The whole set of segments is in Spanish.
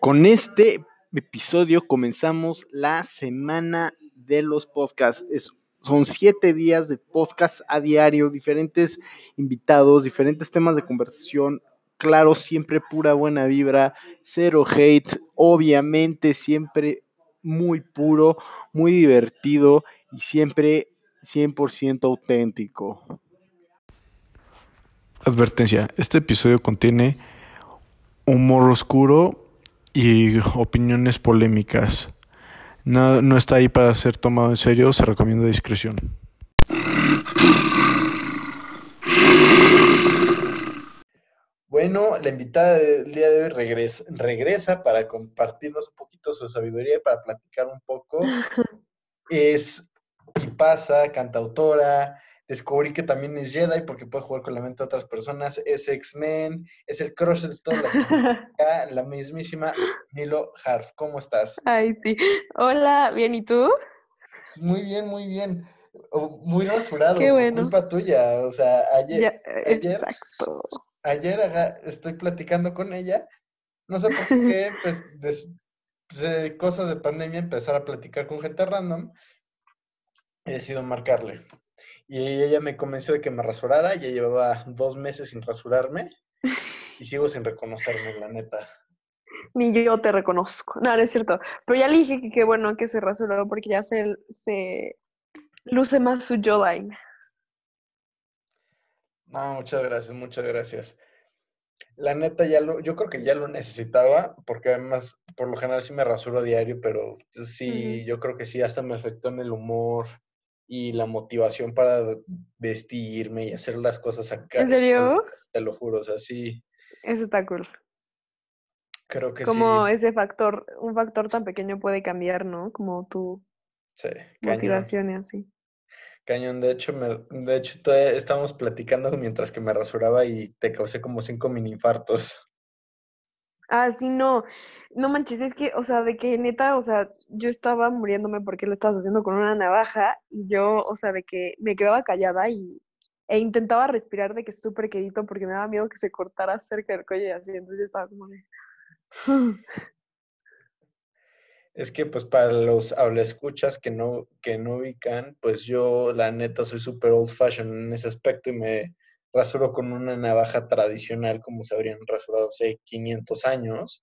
Con este episodio comenzamos la semana de los podcasts. Son siete días de podcast a diario, diferentes invitados, diferentes temas de conversación. Claro, siempre pura buena vibra, cero hate, obviamente siempre muy puro, muy divertido y siempre 100% auténtico. Advertencia, este episodio contiene humor oscuro y opiniones polémicas. No, no está ahí para ser tomado en serio, se recomienda discreción. Bueno, la invitada del día de hoy regresa, regresa para compartirnos un poquito su sabiduría y para platicar un poco. Es y pasa, cantautora. Descubrí que también es Jedi porque puede jugar con la mente de otras personas. Es X-Men, es el crush de toda la la mismísima Milo Harf. ¿Cómo estás? Ay, sí. Hola, bien, ¿y tú? Muy bien, muy bien. Muy rasurado, Qué bueno. culpa tuya. O sea, ayer, Ya, ayer- exacto. ayer estoy platicando con ella. No sé por qué, pues, des- pues, de cosas de pandemia, empezar a platicar con gente random. He decidido marcarle. Y ella me convenció de que me rasurara. Ya llevaba dos meses sin rasurarme. Y sigo sin reconocerme, la neta. Ni yo te reconozco. No, no es cierto. Pero ya le dije que qué bueno que se rasuró porque ya se, se luce más su jawline. No, muchas gracias, muchas gracias. La neta, ya lo, yo creo que ya lo necesitaba, porque además, por lo general sí me rasuro a diario, pero sí, yo creo que sí, hasta me afectó en el humor y la motivación para vestirme y hacer las cosas acá. ¿En serio? Te lo juro, o sea, sí, Eso está cool. creo que Como sí. ese factor, un factor tan pequeño puede cambiar, ¿no? Como tu Sí, motivación y así. Cañón, de hecho, me, de hecho, estábamos platicando mientras que me rasuraba y te causé como cinco mini infartos. Ah, sí, no. No manches, es que, o sea, de que neta, o sea, yo estaba muriéndome porque lo estabas haciendo con una navaja y yo, o sea, de que me quedaba callada y e intentaba respirar de que súper quedito porque me daba miedo que se cortara cerca del cuello y así, entonces yo estaba como de... Es que pues para los escuchas que no, que no ubican, pues yo la neta soy súper old fashion en ese aspecto y me rasuro con una navaja tradicional como se habrían rasurado hace 500 años,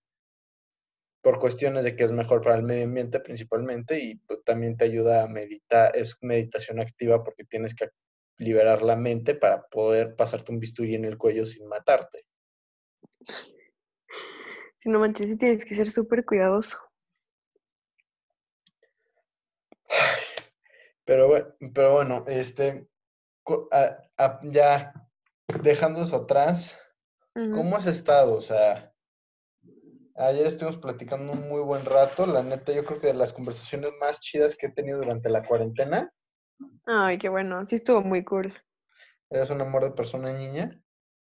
por cuestiones de que es mejor para el medio ambiente principalmente y pues, también te ayuda a meditar, es meditación activa porque tienes que liberar la mente para poder pasarte un bisturí en el cuello sin matarte. Si no manches, sí tienes que ser súper cuidadoso. Pero bueno, pero bueno, este, co- a- a- ya dejando eso atrás. ¿cómo has estado? O sea, ayer estuvimos platicando un muy buen rato, la neta, yo creo que de las conversaciones más chidas que he tenido durante la cuarentena, Ay, qué bueno, sí estuvo muy cool. eres un amor de persona niña,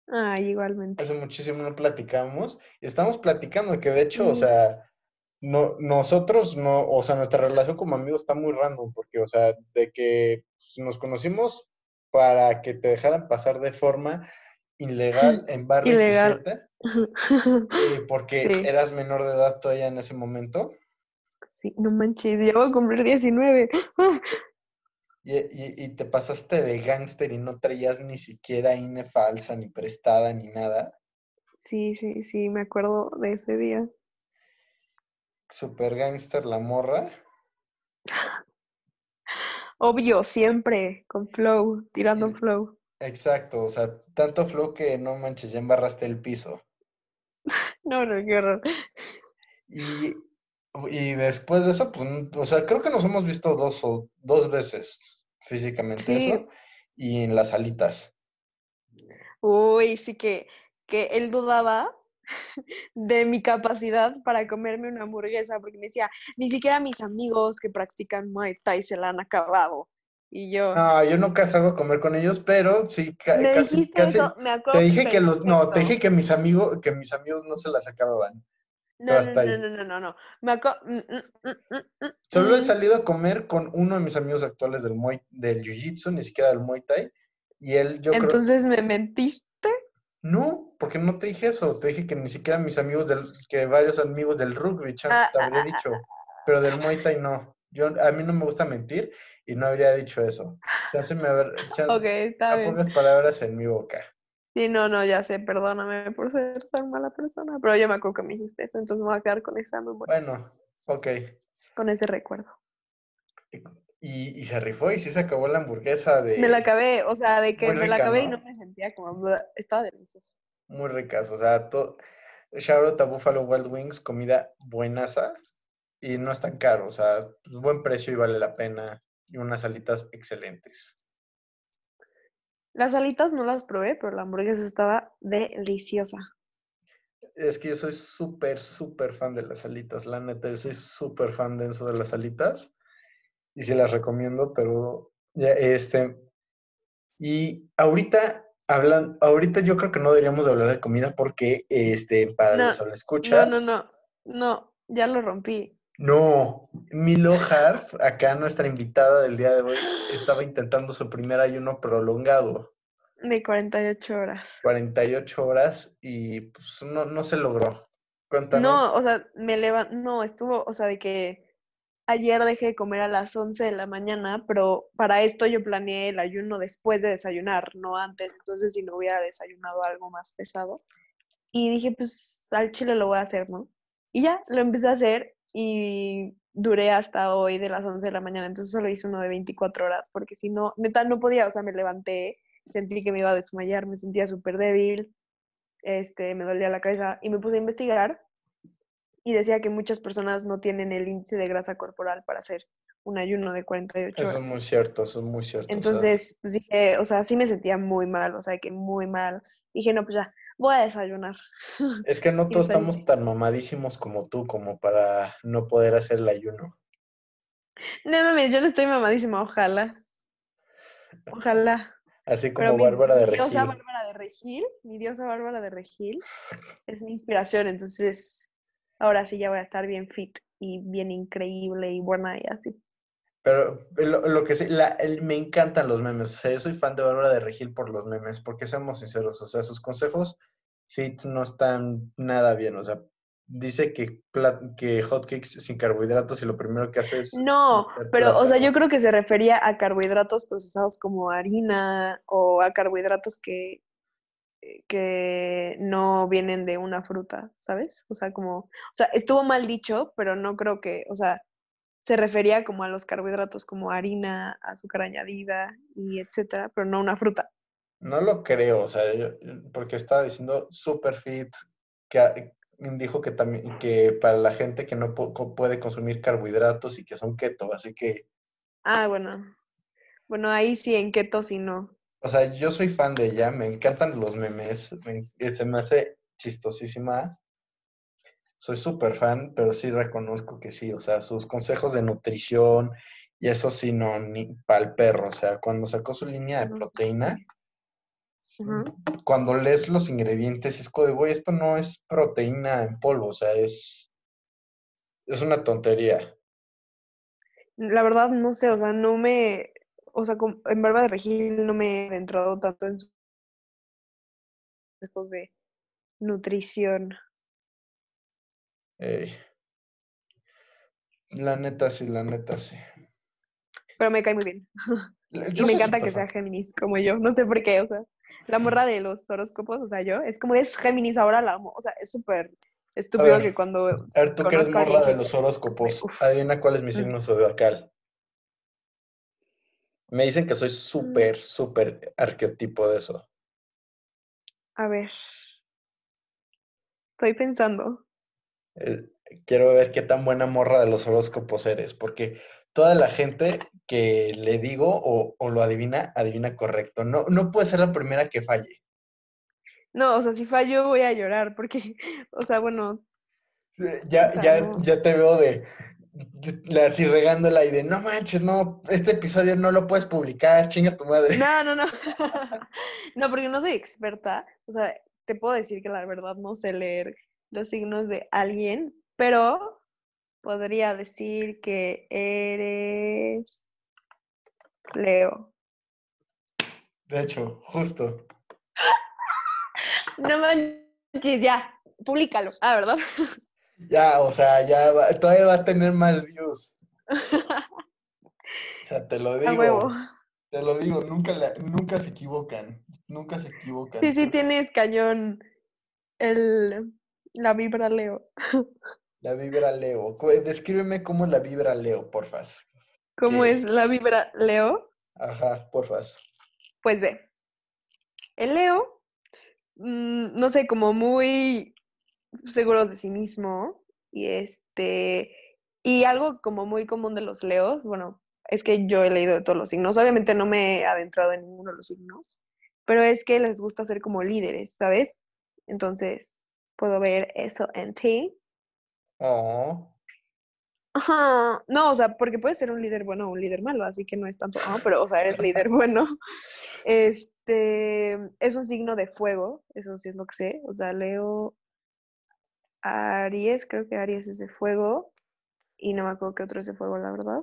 Ay, igualmente. hace muchísimo no platicamos, y estamos platicando que de hecho, o sea, no, nosotros no, o sea, nuestra relación como amigos está muy random, porque, o sea, de que pues, nos conocimos para que te dejaran pasar de forma ilegal en Bar Ilegal. 27, eh, porque Sí. eras menor de edad todavía en ese momento, Sí, no manches, ya voy a cumplir 19. y, y- y te pasaste de gángster y no traías ni siquiera INE falsa, ni prestada, ni nada. Sí, sí, sí, me acuerdo de ese día. Super gángster la morra. Obvio, siempre con flow, tirando flow. Exacto, o sea, tanto flow que no manches, ya embarraste el piso. No, no, qué horror. Y, y después de eso, pues, o sea, creo que nos hemos visto dos o dos veces físicamente Sí. eso, y en las alitas. Uy, sí que, que él dudaba de mi capacidad para comerme una hamburguesa, porque me decía, ni siquiera mis amigos que practican Muay Thai se la han acabado. Y yo, No, yo nunca salgo a comer con ellos, pero sí, ca- me casi, dijiste casi, eso, me acuerdo te dije que los, no, te dije que mis amigos, que mis amigos no se las acababan. No, no, no, no, no, no, no. Me acuerdo. Solo he Mm. salido a comer con uno de mis amigos actuales del Muay, del Jiu-Jitsu, ni siquiera del Muay Thai, y él, yo creo, Entonces me mentiste. No, porque no te dije eso. Te dije que ni siquiera mis amigos del, que varios amigos del rugby, chance Ah, te ah, habría ah, dicho. Pero del Muay Thai no. Yo, a mí no me gusta mentir y no habría dicho eso. Chance me haber, chan- Ok, está no bien. pongas palabras en mi boca. Sí, no, no, ya sé, perdóname por ser tan mala persona, pero yo me acuerdo que me dijiste eso, entonces me voy a quedar con esa memoria, Bueno, ok. con ese recuerdo. Y, y se rifó y sí se acabó la hamburguesa de Me la acabé, o sea, de que muy me la acabé y ¿no? me sentía como, estaba deliciosa. muy ricas. O sea, todo. Shout out a Buffalo Wild Wings, comida buenaza y no es tan caro. O sea, pues, buen precio y vale la pena. Y unas alitas excelentes. Las alitas no las probé, pero la hamburguesa estaba deliciosa. Es que yo soy súper, súper fan de las alitas. La neta, yo soy súper fan de eso de las alitas. Y sí las recomiendo, pero ya este. Y ahorita hablan, ahorita yo creo que no deberíamos de hablar de comida porque este, para No, los No, escuchas. no, no, no, ya lo rompí. No, Milo Harf, acá nuestra invitada del día de hoy, estaba intentando su primer ayuno prolongado, De 48 horas. 48 horas, y pues no, no se logró. Cuéntanos. No, o sea, me levanto, no, estuvo, o sea, de que ayer dejé de comer a las 11 de la mañana, pero para esto yo planeé el ayuno después de desayunar, no antes, entonces si no hubiera desayunado algo más pesado. Y dije, pues al chile lo voy a hacer, ¿no? Y ya, lo empecé a hacer y duré hasta hoy de las 11 de la mañana, entonces solo hice uno de 24 horas, porque si no, neta, no podía, o sea, me levanté, sentí que me iba a desmayar, me sentía súper débil, este, me dolía la cabeza y me puse a investigar y decía que muchas personas no tienen el índice de grasa corporal para hacer un ayuno de 48 Eso es horas. muy cierto, eso es muy cierto. o sea, Entonces, pues dije, o sea, sí me sentía muy mal, o sea, que muy mal. Dije, no, pues ya, voy a desayunar. es que no todos estamos tan mamadísimos como tú, como para no poder hacer el ayuno. No mames, yo no estoy mamadísima, ojalá. Ojalá. Así Pero como mi, Bárbara de mi diosa Regil. Bárbara de Regil, mi diosa Bárbara de Regil, es mi inspiración. Entonces, ahora sí ya voy a estar bien fit y bien increíble y buena y así. Pero lo, lo que sí, la, el- me encantan los memes. O sea, yo soy fan de Bárbara de Regil por los memes, porque seamos sinceros, o sea, sus consejos fit no están nada bien. O sea, dice que, que hotcakes sin carbohidratos y lo primero que hace es No, pero, o sea, yo creo que se refería a carbohidratos procesados como harina o a carbohidratos que, que no vienen de una fruta, ¿sabes? O sea, como, o sea, estuvo mal dicho, pero no creo que, o sea, se refería como a los carbohidratos como harina, azúcar añadida y etcétera, pero no una fruta. No lo creo, o sea, yo- porque estaba diciendo super fit, que a- dijo que también que para la gente que no puede consumir carbohidratos y que son keto, así que, Ah, bueno. Bueno, ahí sí, en keto sí no. O sea, yo soy fan de ella, me encantan los memes, me- eh, se me hace chistosísima. Soy súper fan, pero sí reconozco que sí, o sea, sus consejos de nutrición y eso sí, no, ni pa'l perro, o sea, cuando sacó su línea de proteína, cuando lees los ingredientes, es como de, güey, esto no es proteína en polvo, o sea, es, es una tontería. La verdad, no sé, o sea, no me, o sea, en Barba de Regil no me he adentrado tanto en sus consejos de nutrición. Ey. La neta sí, la neta sí. Pero me cae muy bien. Y me encanta que sea. Géminis, como yo. No sé por qué, o sea, la morra de los horóscopos, o sea, yo, es como es Géminis, ahora la amo. O sea, es súper estúpido ver, que cuando A ver, tú que eres morra de los horóscopos, uf. adivina cuál es mi signo zodiacal. Me dicen que soy súper, súper arquetipo de eso. A ver. Estoy pensando. Eh, quiero ver qué tan buena morra de los horóscopos eres, porque toda la gente que le digo o, o lo adivina, adivina correcto. No, no puede ser la primera que falle. No, o sea, si fallo voy a llorar, porque, o sea, bueno, Ya, ya, no. ya te veo de- así regándola y de no manches, no, este episodio no lo puedes publicar, chinga tu madre. no, no, no. No, porque no soy experta. O sea, te puedo decir que la verdad no sé leer los signos de alguien, pero podría decir que eres Leo. De hecho, justo. No manches, ya, públicalo. Ah, ¿verdad? Ya, o sea, ya va- todavía va a tener más views. O sea, te lo A digo. huevo. Te lo digo, nunca, la- nunca se equivocan. Nunca se equivocan. Sí, sí, tienes cañón el, la vibra Leo. La vibra Leo. Descríbeme cómo es la vibra Leo, porfas. ¿Cómo ¿Qué? es la vibra Leo? Ajá, porfas. Pues ve, el Leo, mm, no sé, como muy seguros de sí mismo y este, y algo como muy común de los Leos, bueno, es que yo he leído de todos los signos, obviamente no me he adentrado en ninguno de los signos, pero es que les gusta ser como líderes, ¿sabes? Entonces, puedo ver eso en ti. Oh, Ajá, no, o sea, porque puedes ser un líder bueno o un líder malo, así que no es tanto, ah, pero, o sea, eres líder bueno. Este, es un signo de fuego, eso sí es lo que sé, o sea, Leo, Aries, creo que Aries es de fuego, y no me acuerdo qué otro es de fuego, la verdad.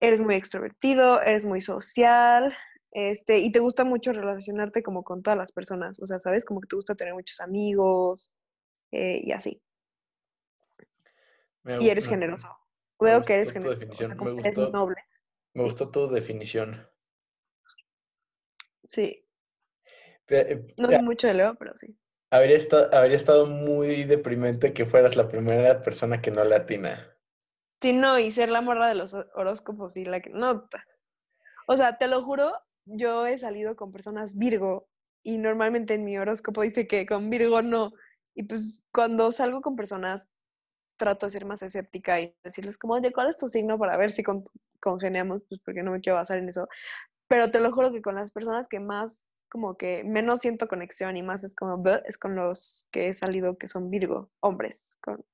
Eres muy extrovertido, eres muy social, este, y te gusta mucho relacionarte como con todas las personas, o sea, ¿sabes? Como que te gusta tener muchos amigos, eh, y así. me Y eres me- generoso. me Veo que eres generoso, o sea, definición, me eres noble. Me gustó tu definición. Sí, no sé mucho de Leo, pero sí. Habría estado, habría estado muy deprimente que fueras la primera persona que no latina. Sí, no, y ser la morra de los ho- horóscopos y la que. No. O sea, te lo juro, yo he salido con personas Virgo y normalmente en mi horóscopo dice que con Virgo no. Y pues cuando salgo con personas trato de ser más escéptica y decirles como, oye, ¿cuál es tu signo para ver si con- congeniamos? Pues porque no me quiero basar en eso. Pero te lo juro que con las personas que más, como que menos siento conexión y más es como, es con los que he salido que son Virgo, hombres, con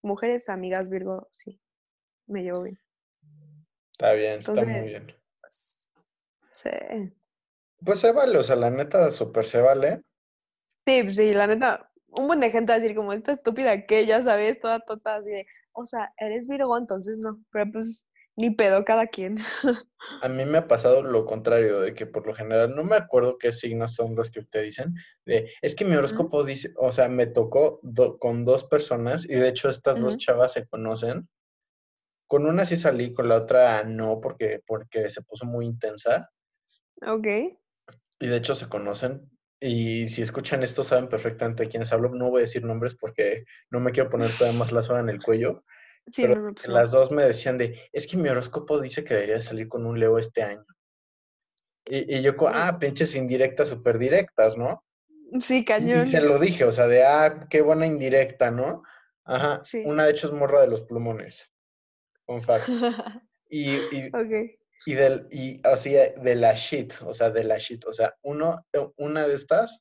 mujeres, amigas Virgo, sí, me llevo bien. Está bien, está muy bien. pues, sí. Pues se vale, o sea, la neta, súper se vale. Sí, pues sí, la neta, un buen de gente va a decir como esta estúpida que ya sabes, toda tota así de, o sea, eres Virgo, entonces no, pero pues ni pedo cada quien. A mí me ha pasado lo contrario, de que por lo general no me acuerdo qué signos son los que te dicen. De, es que mi horóscopo dice, o sea, me tocó do- con dos personas y de hecho estas dos chavas se conocen. Con una sí salí, con la otra no, porque, porque se puso muy intensa. Ok. Y de hecho se conocen. Y si escuchan esto, saben perfectamente de quiénes hablo. No voy a decir nombres porque no me quiero poner todavía más la soga en el cuello. Sí, Pero no, no, pues las dos me decían de, es que mi horóscopo dice que debería salir con un Leo este año. Y, y yo, ah, pinches indirectas, súper directas, ¿no? Sí, cañón. y se lo dije, o sea, de, ah, qué buena indirecta, ¿no? Ajá, Sí. una de hecho es morra de los plumones. Un fact. Y, y, y, del, y así de la shit, o sea, de la shit. O sea, uno, eh, una de estas,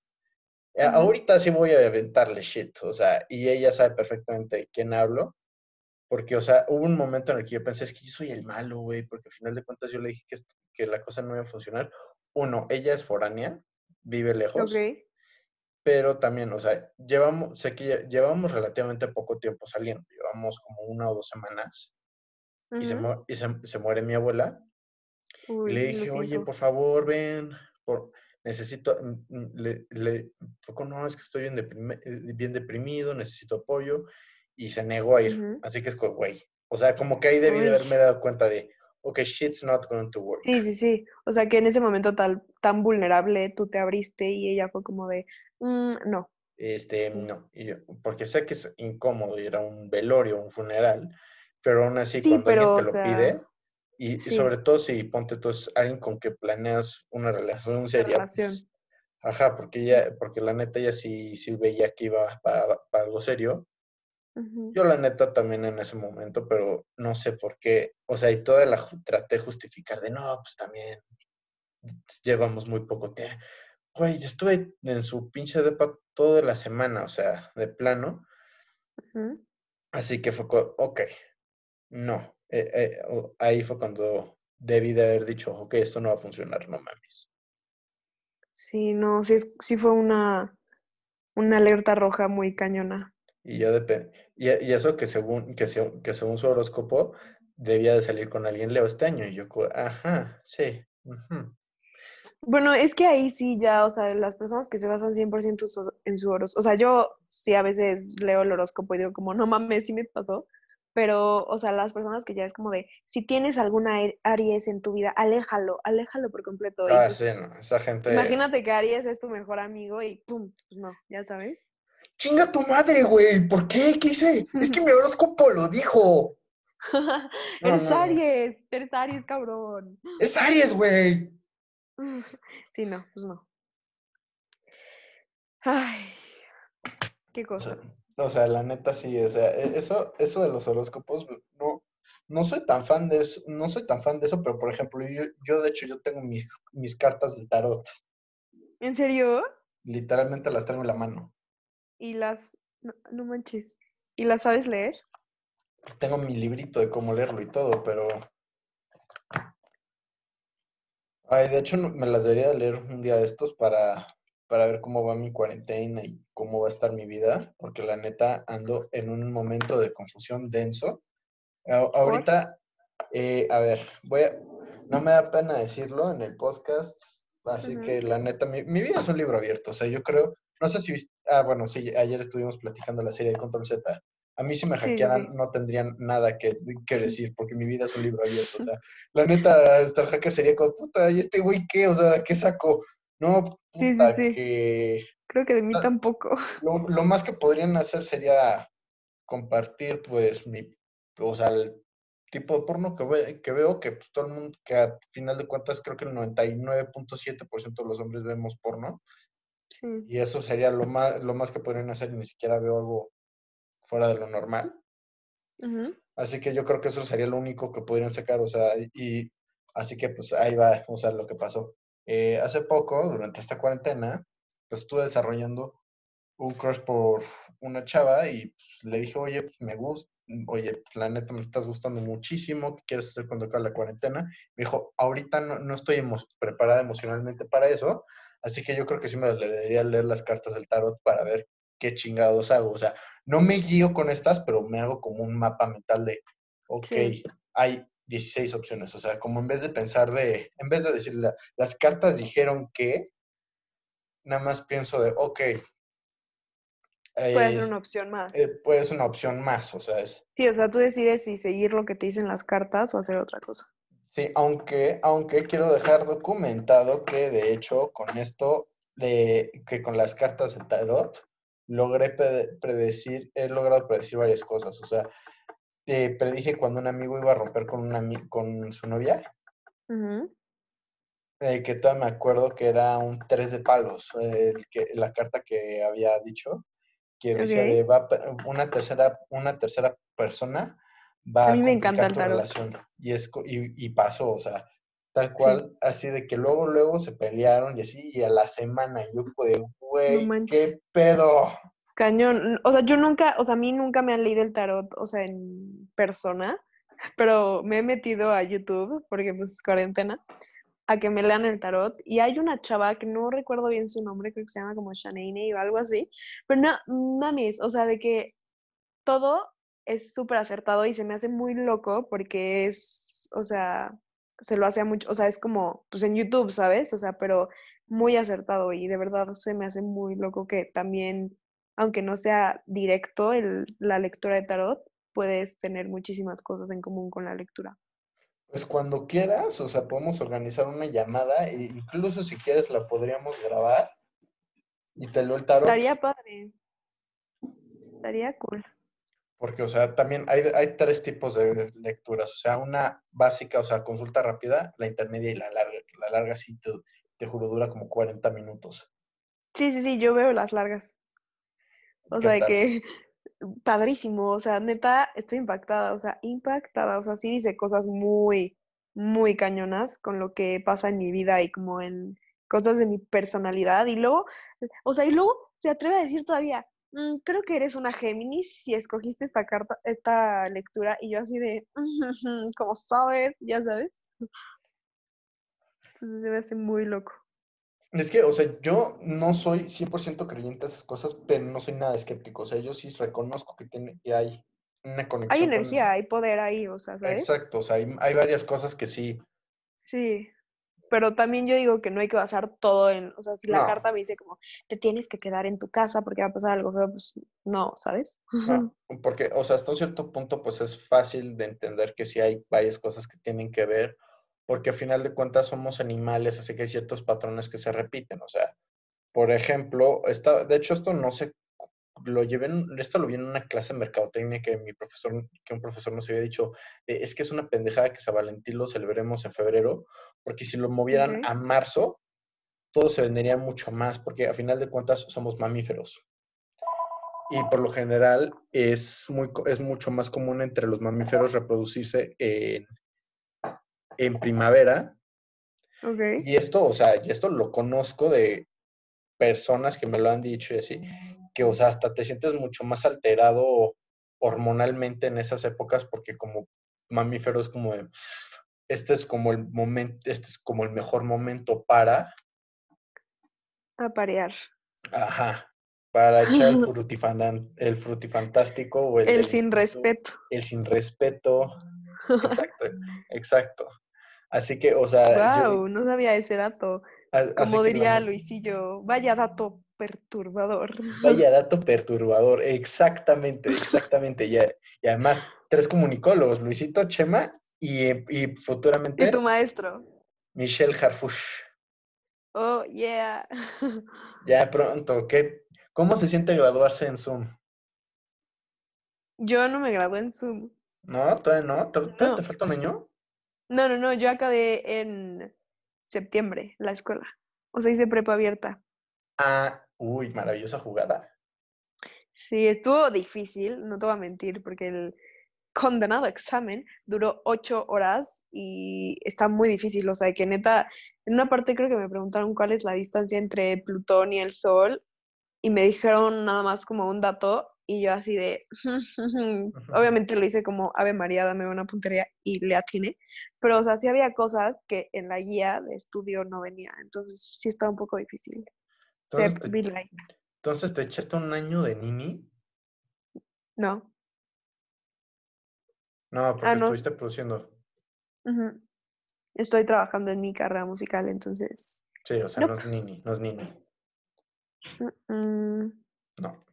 eh, ahorita sí voy a aventarle shit, o sea, y ella sabe perfectamente de quién hablo. Porque, o sea, hubo un momento en el que yo pensé, es que yo soy el malo, güey, porque al final de cuentas yo le dije que, que la cosa no iba a funcionar. Uno, ella es foránea, vive lejos, pero también, o sea, llevamos, sé que lle- llevamos relativamente poco tiempo saliendo, llevamos como una o dos semanas, y, se, mu- y se, se muere mi abuela, Uy, le dije, oye, por favor, ven, por, necesito, mm, mm, le, le, no, es que estoy bien, deprime- eh, bien deprimido, necesito apoyo, y se negó a ir. Así que es, co- güey, o sea, como que ahí debí de haberme dado cuenta de, ok, shit's not going to work. Sí, sí, sí. O sea, que en ese momento tal, tan vulnerable tú te abriste y ella fue como de, "Mm, no. Este, Sí. no, y yo- porque sé que es incómodo ir a un velorio, un funeral, pero aún así Sí, cuando alguien te lo sea, pide, y, sobre todo si ponte tú es alguien con que planeas una relación la seria, relación. pues, ajá, porque ella, porque la neta ella sí, sí veía que iba para, para algo serio. Yo la neta también en ese momento, pero no sé por qué, o sea, y toda la traté de justificar de, no, pues también llevamos muy poco tiempo. Güey, estuve en su pinche depa toda la semana, o sea, de plano. Así que fue, ok, no. Eh, eh, ahí fue cuando debí de haber dicho, ok, esto no va a funcionar, no mames. Sí, no, sí, sí fue una, una alerta roja muy cañona. Y yo depende. Y, y eso que según, que, se- que según su horóscopo debía de salir con alguien Leo este año. Y yo, ajá, sí. ujú". Bueno, es que ahí sí ya, o sea, las personas que se basan 100% so- en su horóscopo, o sea, yo sí a veces leo el horóscopo y digo como, no mames, sí me pasó, pero, o sea, las personas que ya es como de, si tienes alguna Ar- Aries en tu vida, aléjalo, aléjalo por completo. Y Ah, sí, pues, no, esa gente... imagínate que Aries es tu mejor amigo y pum, pues no, ya sabes. Chinga tu madre, güey. ¿Por qué? ¿Qué hice? Es que mi horóscopo lo dijo. No, Eres no, no. Aries, eres Aries, cabrón. Es Aries, güey. Sí, no, pues no. Ay, qué cosa. o sea, la neta sí, o sea, e- eso, eso de los horóscopos, no, no soy tan fan de eso, no soy tan fan de eso, pero por ejemplo, yo, yo de hecho yo tengo mis, mis cartas del tarot, ¿En serio? literalmente las tengo en la mano. Y las, no, no manches, ¿y las sabes leer? Tengo mi librito de cómo leerlo y todo, pero... Ay, de hecho me las debería de leer un día de estos para, para ver cómo va mi cuarentena y cómo va a estar mi vida, porque la neta ando en un momento de confusión denso. A- ahorita, eh, a ver, voy a, no me da pena decirlo en el podcast, así que la neta, mi, mi vida es un libro abierto, o sea, yo creo, no sé si viste, ah, bueno, sí, ayer estuvimos platicando la serie de Control Z. A mí si me sí, hackearan sí. no tendrían nada que, que decir, porque mi vida es un libro abierto, o sea, la neta, estar hacker sería como, puta, ¿y este güey qué? O sea, ¿qué saco? No, puta, sí. que Creo que de mí tampoco. lo, lo más que podrían hacer sería compartir, pues, mi, o sea, el tipo de porno que, ve- que veo, que pues, todo el mundo, que a final de cuentas creo que el 99.7% de los hombres vemos porno, Sí. y eso sería lo más, lo más que podrían hacer, y ni siquiera veo algo fuera de lo normal. Así que yo creo que eso sería lo único que podrían sacar, o sea, y así que pues ahí va, o sea, lo que pasó. Eh, hace poco, durante esta cuarentena, pues estuve desarrollando un crush por una chava y pues, le dije, oye, pues me gusta, oye, pues, la neta me estás gustando muchísimo, ¿qué quieres hacer cuando acabe la cuarentena? Me dijo, ahorita no, no estoy emo- preparada emocionalmente para eso, así que yo creo que sí me le debería leer las cartas del tarot para ver qué chingados hago. O sea, no me guío con estas, pero me hago como un mapa mental de, ok, Sí. hay 16 opciones. O sea, como en vez de pensar de, en vez de decir, la- las cartas dijeron que, nada más pienso de, ok, Puede ser es- una opción más. eh, pues una opción más, o sea, es, Sí, o sea, tú decides si seguir lo que te dicen las cartas o hacer otra cosa. Sí, aunque, aunque quiero dejar documentado que de hecho con esto, de, que con las cartas del tarot, logré pre- predecir, he logrado predecir varias cosas, o sea, eh, predije cuando un amigo iba a romper con, una, con su novia, eh, que todavía me acuerdo que era un tres de palos, eh, el que, la carta que había dicho, que decía Ok. de va, una tercera, una tercera persona va A a mí me encanta el tarot. relación. Y, es, y, y pasó, o sea, tal Sí. cual, así de que luego, luego se pelearon y así, y a la semana yo de, No güey, ¿qué manches. pedo? Cañón. O sea, yo nunca, o sea, a mí nunca me han leído el tarot, o sea, en persona, pero me he metido a YouTube, porque pues cuarentena, a que me lean el tarot. Y hay una chava que no recuerdo bien su nombre, creo que se llama como Shanaine o algo así, pero no, mames, o sea, de que todo es súper acertado y se me hace muy loco porque es, o sea, se lo hace a mucho, o sea, es como, pues en YouTube, ¿sabes? O sea, pero muy acertado y de verdad se me hace muy loco que también, aunque no sea directo el, la lectura de tarot, puedes tener muchísimas cosas en común con la lectura. Pues cuando quieras, o sea, podemos organizar una llamada, e incluso si quieres la podríamos grabar y te leo el tarot. Estaría padre. Estaría cool. Porque, o sea, también hay, hay tres tipos de lecturas. O sea, una básica, o sea, consulta rápida, la intermedia y la larga. La larga sí te, te juro dura como 40 minutos. Sí, sí, sí, yo veo las largas. O ¿Qué sea, de tal? que padrísimo, o sea, neta, estoy impactada, o sea, impactada, o sea, sí dice cosas muy, muy cañonas con lo que pasa en mi vida y como en cosas de mi personalidad y luego, o sea, y luego se atreve a decir todavía, "Mm, creo que eres una Géminis si escogiste esta carta, esta lectura y yo así de, como sabes, ya sabes. Entonces se me hace muy loco. Es que, o sea, yo no soy 100% creyente a esas cosas, pero no soy nada escéptico. O sea, yo sí reconozco que, tiene, que hay una Hay conexión con... energía, hay poder ahí, o sea, ¿sabes? Exacto, o sea, hay, hay varias cosas que sí, Sí, pero también yo digo que no hay que basar todo en, o sea, si la No. carta me dice como, te tienes que quedar en tu casa porque va a pasar algo feo, pues no, ¿sabes? No, porque, o sea, hasta un cierto punto, pues es fácil de entender que sí hay varias cosas que tienen que ver, porque a final de cuentas somos animales, así que hay ciertos patrones que se repiten. O sea, por ejemplo, esta, de hecho, esto no sé, lo llevé, en- esto lo vi en una clase de mercadotecnia que mi profesor, que un profesor nos había dicho, eh, es que es una pendejada que San Valentín lo celebremos en febrero, porque si lo movieran a marzo, todo se vendería mucho más, porque a final de cuentas somos mamíferos. Y por lo general es, muy, es mucho más común entre los mamíferos reproducirse en, en primavera. Ok. Y esto, o sea, y esto lo conozco de personas que me lo han dicho y así, que, o sea, hasta te sientes mucho más alterado hormonalmente en esas épocas porque como mamífero es como de, este es como el momento, este es como el mejor momento para, A parear. ajá, para echar el frutifanan- el frutifantástico o el, El sin respeto. el sin respeto, exacto, exacto. Así que, o sea, yo, Wow, no sabía ese dato. Como diría Luisillo, vaya dato perturbador. Vaya dato perturbador, exactamente, exactamente. Y, y además, tres comunicólogos, Luisito, Chema y, y ¿Y futuramente tu maestro? Michelle Harfush. Oh, yeah. Ya pronto, ¿qué? ¿Cómo se siente graduarse en Zoom? Yo no me gradué en Zoom. ¿No? ¿Todavía no? ¿Tod- ¿Todavía No. te falta un año? No, no, no, yo acabé en septiembre la escuela. O sea, hice prepa abierta. Ah, uy, maravillosa jugada. Sí, estuvo difícil, no te voy a mentir, porque el condenado examen duró ocho horas y está muy difícil. O sea, que neta, en una parte creo que me preguntaron cuál es la distancia entre Plutón y el Sol y me dijeron nada más como un dato y yo así de, obviamente lo hice como Ave María, dame una puntería y le atiné, pero o sea, sí había cosas que en la guía de estudio no venía, entonces sí estaba un poco difícil. Entonces te, be like, entonces te echaste un año de nini. no. No, porque Ah, no. estuviste produciendo. Estoy trabajando en mi carrera musical, entonces. Sí, o sea, no es nini, no es nini. No.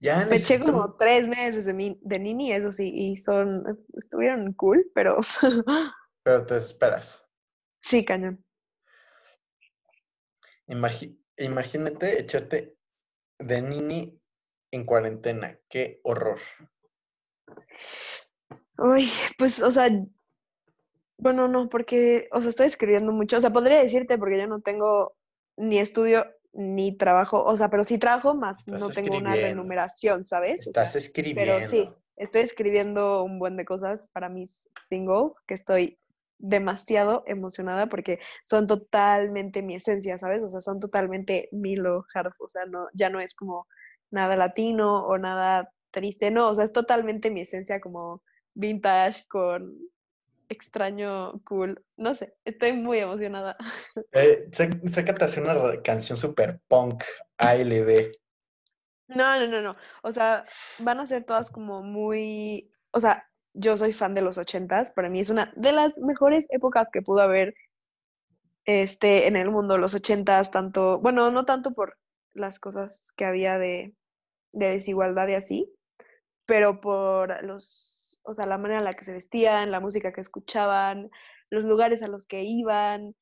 Ya Me eché necesito como tres meses de, mi- de nini, eso sí, y son, estuvieron cool, pero Pero te esperas. sí, cañón. Imagi- imagínate echarte de nini en cuarentena. Qué horror. Uy, pues, o sea, bueno, no, porque, o sea, estoy escribiendo mucho, o sea, podría decirte porque yo no tengo ni estudio ni trabajo, o sea, pero sí trabajo más, Estás no tengo una remuneración, ¿sabes? O sea, Estás escribiendo. pero sí, estoy escribiendo un buen de cosas para mis singles, que estoy demasiado emocionada porque son totalmente mi esencia, ¿sabes? O sea, son totalmente Milo Harf, o sea, no, ya no es como nada latino o nada triste, no, o sea, es totalmente mi esencia como vintage con extraño, cool, no sé, estoy muy emocionada. Eh, sé- sácate así una re- canción super punk, ALB. No, no, no, no, o sea, van a ser todas como muy, o sea, yo soy fan de los ochentas, para mí es una de las mejores épocas que pudo haber este, en el mundo, los ochentas, tanto, bueno, no tanto por las cosas que había de, de desigualdad y así, pero por los, o sea, la manera en la que se vestían, la música que escuchaban, los lugares a los que iban,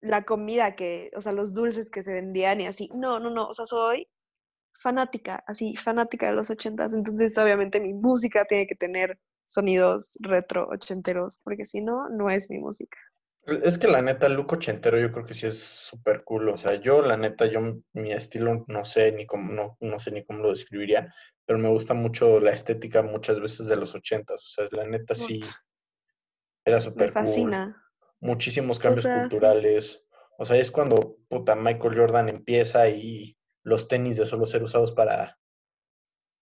la comida que, o sea, los dulces que se vendían y así. No, no, no, o sea, soy fanática, así, fanática de los ochentas, entonces obviamente mi música tiene que tener sonidos retro ochenteros, porque si no, no es mi música. Es que la neta, el look ochentero yo creo que sí es súper cool. O sea, yo la neta, yo mi estilo no sé ni cómo, no, no sé ni cómo lo describiría, pero me gusta mucho la estética muchas veces de los ochentas. O sea, la neta sí era súper cool. fascina. Muchísimos O cambios sea, culturales. O sea, es cuando puta Michael Jordan empieza y los tenis de solo ser usados para,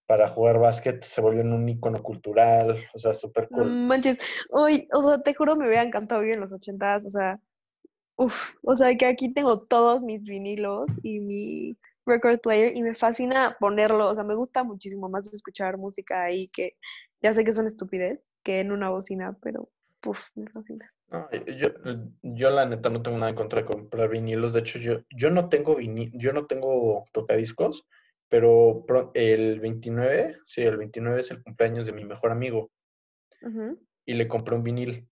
para jugar básquet se volvieron un icono cultural. O sea, súper No cool. manches. Uy, o sea, te juro me hubiera encantado vivir en los ochentas, o sea, uff, o sea, que aquí tengo todos mis vinilos y mi record player y me fascina ponerlo, o sea, me gusta muchísimo más escuchar música ahí que ya sé que es una estupidez que en una bocina, pero uff, me fascina. No, yo, yo la neta no tengo nada en contra de comprar vinilos. De hecho, yo, yo no tengo vini, yo no tengo tocadiscos, pero el 29, sí, el 29 es el cumpleaños de mi mejor amigo y le compré un vinil.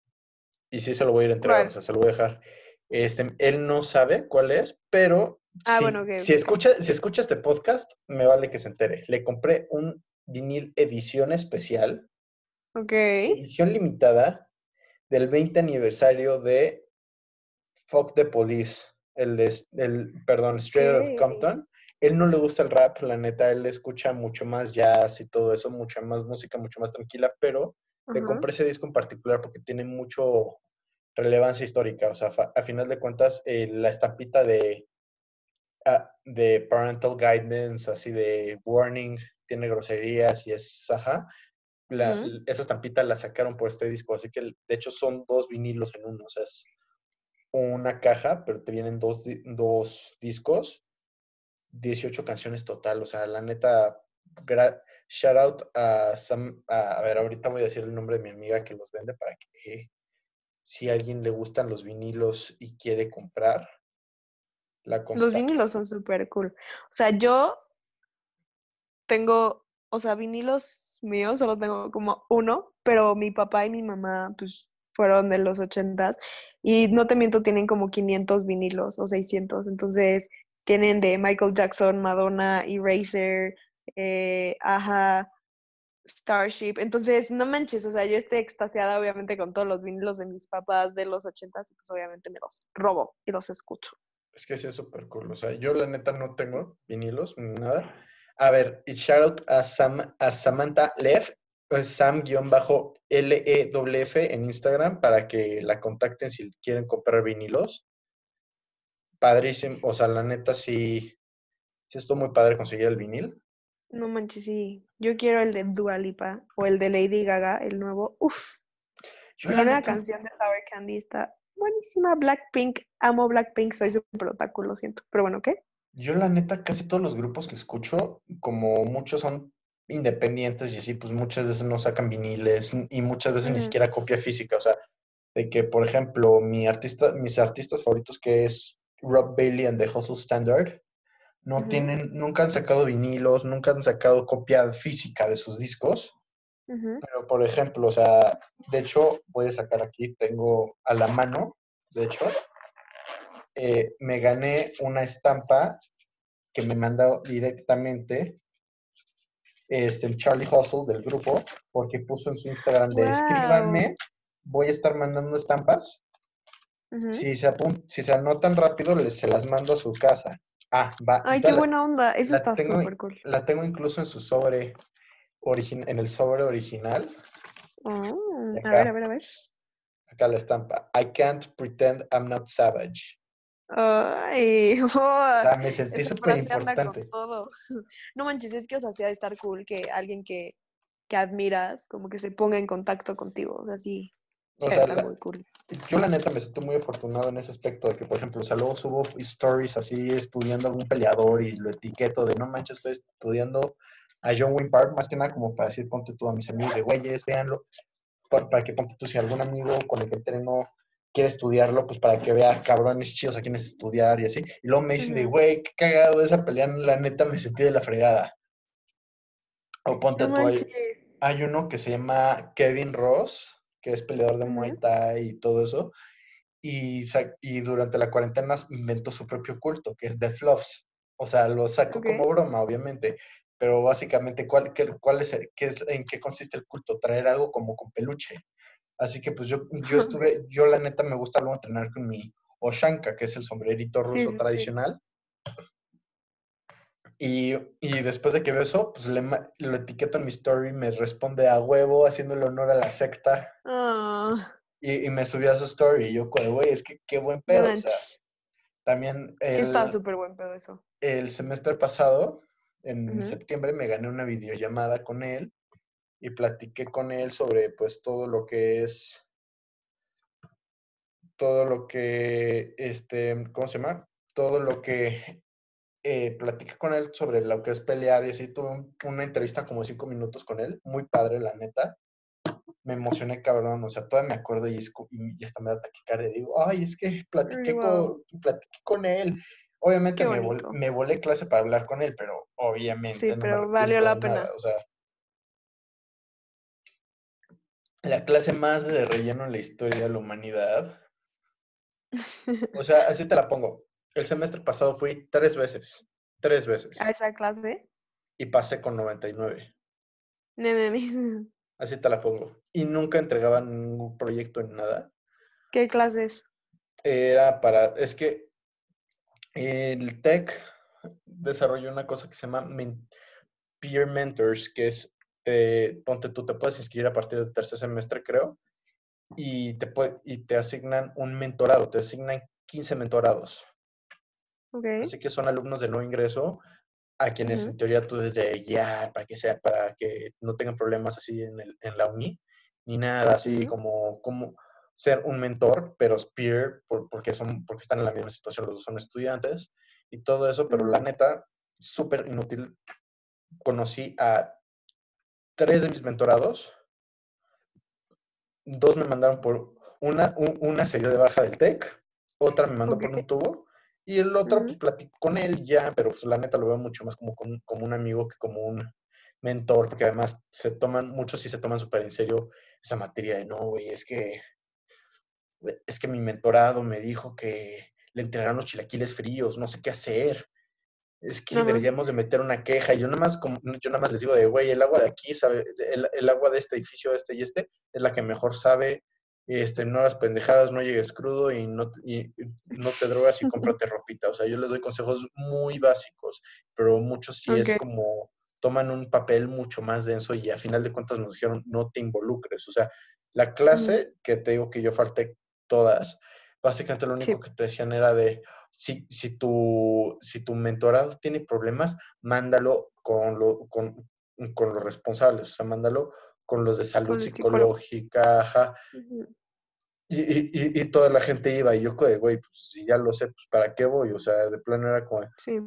Y sí se lo voy a ir a entregar, o sea, se lo voy a dejar. Este, él no sabe cuál es, pero Ah, si, bueno, ok. si escucha, si escucha este podcast, me vale que se entere. Le compré un vinil edición especial, Ok. edición limitada, del 20 aniversario de Fuck the Police, el de, el, perdón, Straight Outta Ok. Compton. Él no le gusta el rap, la neta, él escucha mucho más jazz y todo eso, mucha más música, mucho más tranquila, pero le compré ese disco en particular porque tiene mucho relevancia histórica, o sea, a final de cuentas, eh, la estampita de, ah, de parental guidance, así de warning, tiene groserías y es, ajá, la- esa estampita la sacaron por este disco, así que de hecho son dos vinilos en uno, o sea, es una caja, pero te vienen dos, dos discos, 18 canciones total, o sea, la neta, shout out a Sam, a, a ver, ahorita voy a decir el nombre de mi amiga que los vende para que si a alguien le gustan los vinilos y quiere comprar, la Los compra. vinilos son súper cool. O sea, yo tengo, o sea, vinilos míos, solo tengo como uno, pero mi papá y mi mamá, pues, fueron de los ochentas y no te miento, tienen como 500 vinilos o 600. Entonces, tienen de Michael Jackson, Madonna, Eraser, eh, Aja, Starship. Entonces, no manches, o sea, yo estoy extasiada obviamente con todos los vinilos de mis papás de los ochentas y pues obviamente me los robo y los escucho. Es que sí es súper cool. O sea, yo la neta no tengo vinilos ni nada. A ver, y shout out a, Sam, a Samantha Lev, pues, Sam-LEWF en Instagram para que la contacten si quieren comprar vinilos. Padrísimo. O sea, la neta sí, sí estuvo muy padre conseguir el vinil. No manches, sí. Yo quiero el de Dua Lipa o el de Lady Gaga, el nuevo. Uf, Yo la nueva neta, canción de Sour Candy está buenísima. Blackpink, amo Blackpink, soy súper otaku, lo siento. Pero bueno, ¿qué? yo la neta, casi todos los grupos que escucho, como muchos son independientes y así, pues muchas veces no sacan viniles y muchas veces ni siquiera copia física. O sea, de que, por ejemplo, mi artista, mis artistas favoritos, que es Rob Bailey and the Hustle Standard, no tienen, nunca han sacado vinilos, nunca han sacado copia física de sus discos. Pero, por ejemplo, o sea, de hecho, voy a sacar aquí, tengo a la mano, de hecho, eh, me gané una estampa que me mandó directamente este, el Charlie Hustle del grupo, porque puso en su Instagram de Wow. escríbanme, voy a estar mandando estampas. Si se, si se anotan rápido, les, se las mando a su casa. Ah, va. Ay, qué la- buena onda. Eso está súper cool. La tengo incluso en su sobre, origin- en el sobre original. Y a ver, a ver, a ver. Acá la estampa. I can't pretend I'm not savage. Ay, O sea, me sentí súper importante. No manches, es que, o sea, sí ha de estar cool que alguien que, que admiras, como que se ponga en contacto contigo. O sea, sí O ha de sea, estar la- muy cool. Yo la neta me siento muy afortunado en ese aspecto de que, por ejemplo, o sea, luego subo stories así estudiando algún peleador y lo etiqueto de no manches, estoy estudiando a John Wayne Park, más que nada como para decir, ponte tú a mis amigos de güeyes, véanlo, pa- para que ponte tú si algún amigo con el que entreno quiere estudiarlo, pues para que vea cabrones chidos a quienes estudiar y así. Y luego me dicen de, güey, qué cagado esa pelea, la neta me sentí de la fregada. O ponte No tú, manches. hay uno que se llama Kevin Ross, que es peleador de Muay. Thai y todo eso, y, y durante la cuarentena inventó su propio culto, que es The Fluffs. O sea, lo sacó Ok. como broma, obviamente, pero básicamente, ¿cuál, qué, cuál es, qué es, ¿en qué consiste el culto? Traer algo como con peluche. Así que pues yo, yo estuve, yo la neta me gusta luego entrenar con mi Oshanka, que es el sombrerito ruso sí, sí. tradicional. Y, y después de que veo eso, pues le, lo etiqueto en mi story, me responde a huevo, haciéndole honor a la secta. Ah, Y, y me subí a su story y yo, güey, es que qué buen no pedo. O sea, manches. también está súper buen pedo eso. el semestre pasado, en septiembre, me gané una videollamada con él y platiqué con él sobre pues todo lo que es, todo lo que, este, ¿cómo se llama? Todo lo que eh, platiqué con él sobre lo que es pelear y así. Tuve un- una entrevista como de cinco minutos con él, muy padre, la neta. me emocioné cabrón, o sea, todavía me acuerdo y, escu- y, hasta me da taquicardia digo, ay, es que platiqué, Wow. con, platiqué con él. Obviamente me, vol- bonito. me volé clase para hablar con él, pero obviamente Sí, no pero valió la pena. nada, O sea, la clase más de relleno en la historia de la humanidad. O sea, así te la pongo. El semestre pasado fui tres veces, tres veces, A esa clase. y pasé con 99. Ne, ne, ne. Así te la pongo. Y nunca entregaban ningún proyecto en nada. ¿Qué clases? Era para, es que el TEC desarrolló una cosa que se llama men- Peer Mentors, que es, te, ponte tú, te puedes inscribir a partir del tercer semestre, creo, y te, y te asignan un mentorado, te asignan 15 mentorados. Así que son alumnos de no ingreso a quienes en teoría tú desde guiar para que sea, para que no tengan problemas así en, el- en la uni, ni nada así como, como ser un mentor, pero peer, por- porque, son, porque están en la misma situación, los dos son estudiantes y todo eso, pero la neta, súper inútil. Conocí a tres de mis mentorados, dos me mandaron por, una, un- una se dio de baja del TEC, otra me mandó por un tubo, y el otro, pues platico con él ya, pero pues la neta lo veo mucho más como, como, como un amigo que como un mentor, porque además se toman, muchos sí se toman súper en serio esa materia de no, güey, es que, es que mi mentorado me dijo que le entregaron los chilaquiles fríos, no sé qué hacer. Es que No deberíamos de meter una queja. Y yo nada más, como- yo nada más les digo de, güey, el agua de aquí, sabe, el, el agua de este edificio, este y este, es la que mejor sabe. Este, no hagas pendejadas, no llegues crudo y no, y, no te drogas y cómprate ropita. O sea, yo les doy consejos muy básicos, pero muchos sí es como toman un papel mucho más denso y a final de cuentas nos dijeron, no te involucres. O sea, la clase que te digo que yo falté todas, básicamente lo único Sí. que te decían era de, si, si, tu, si tu mentorado tiene problemas, mándalo con, lo, con, con los responsables, o sea, mándalo con los de salud psicológica, ajá. Y, y, y- y toda la gente iba, y yo, de, güey, pues si ya lo sé, pues ¿para qué voy? O sea, de plano era como Sí.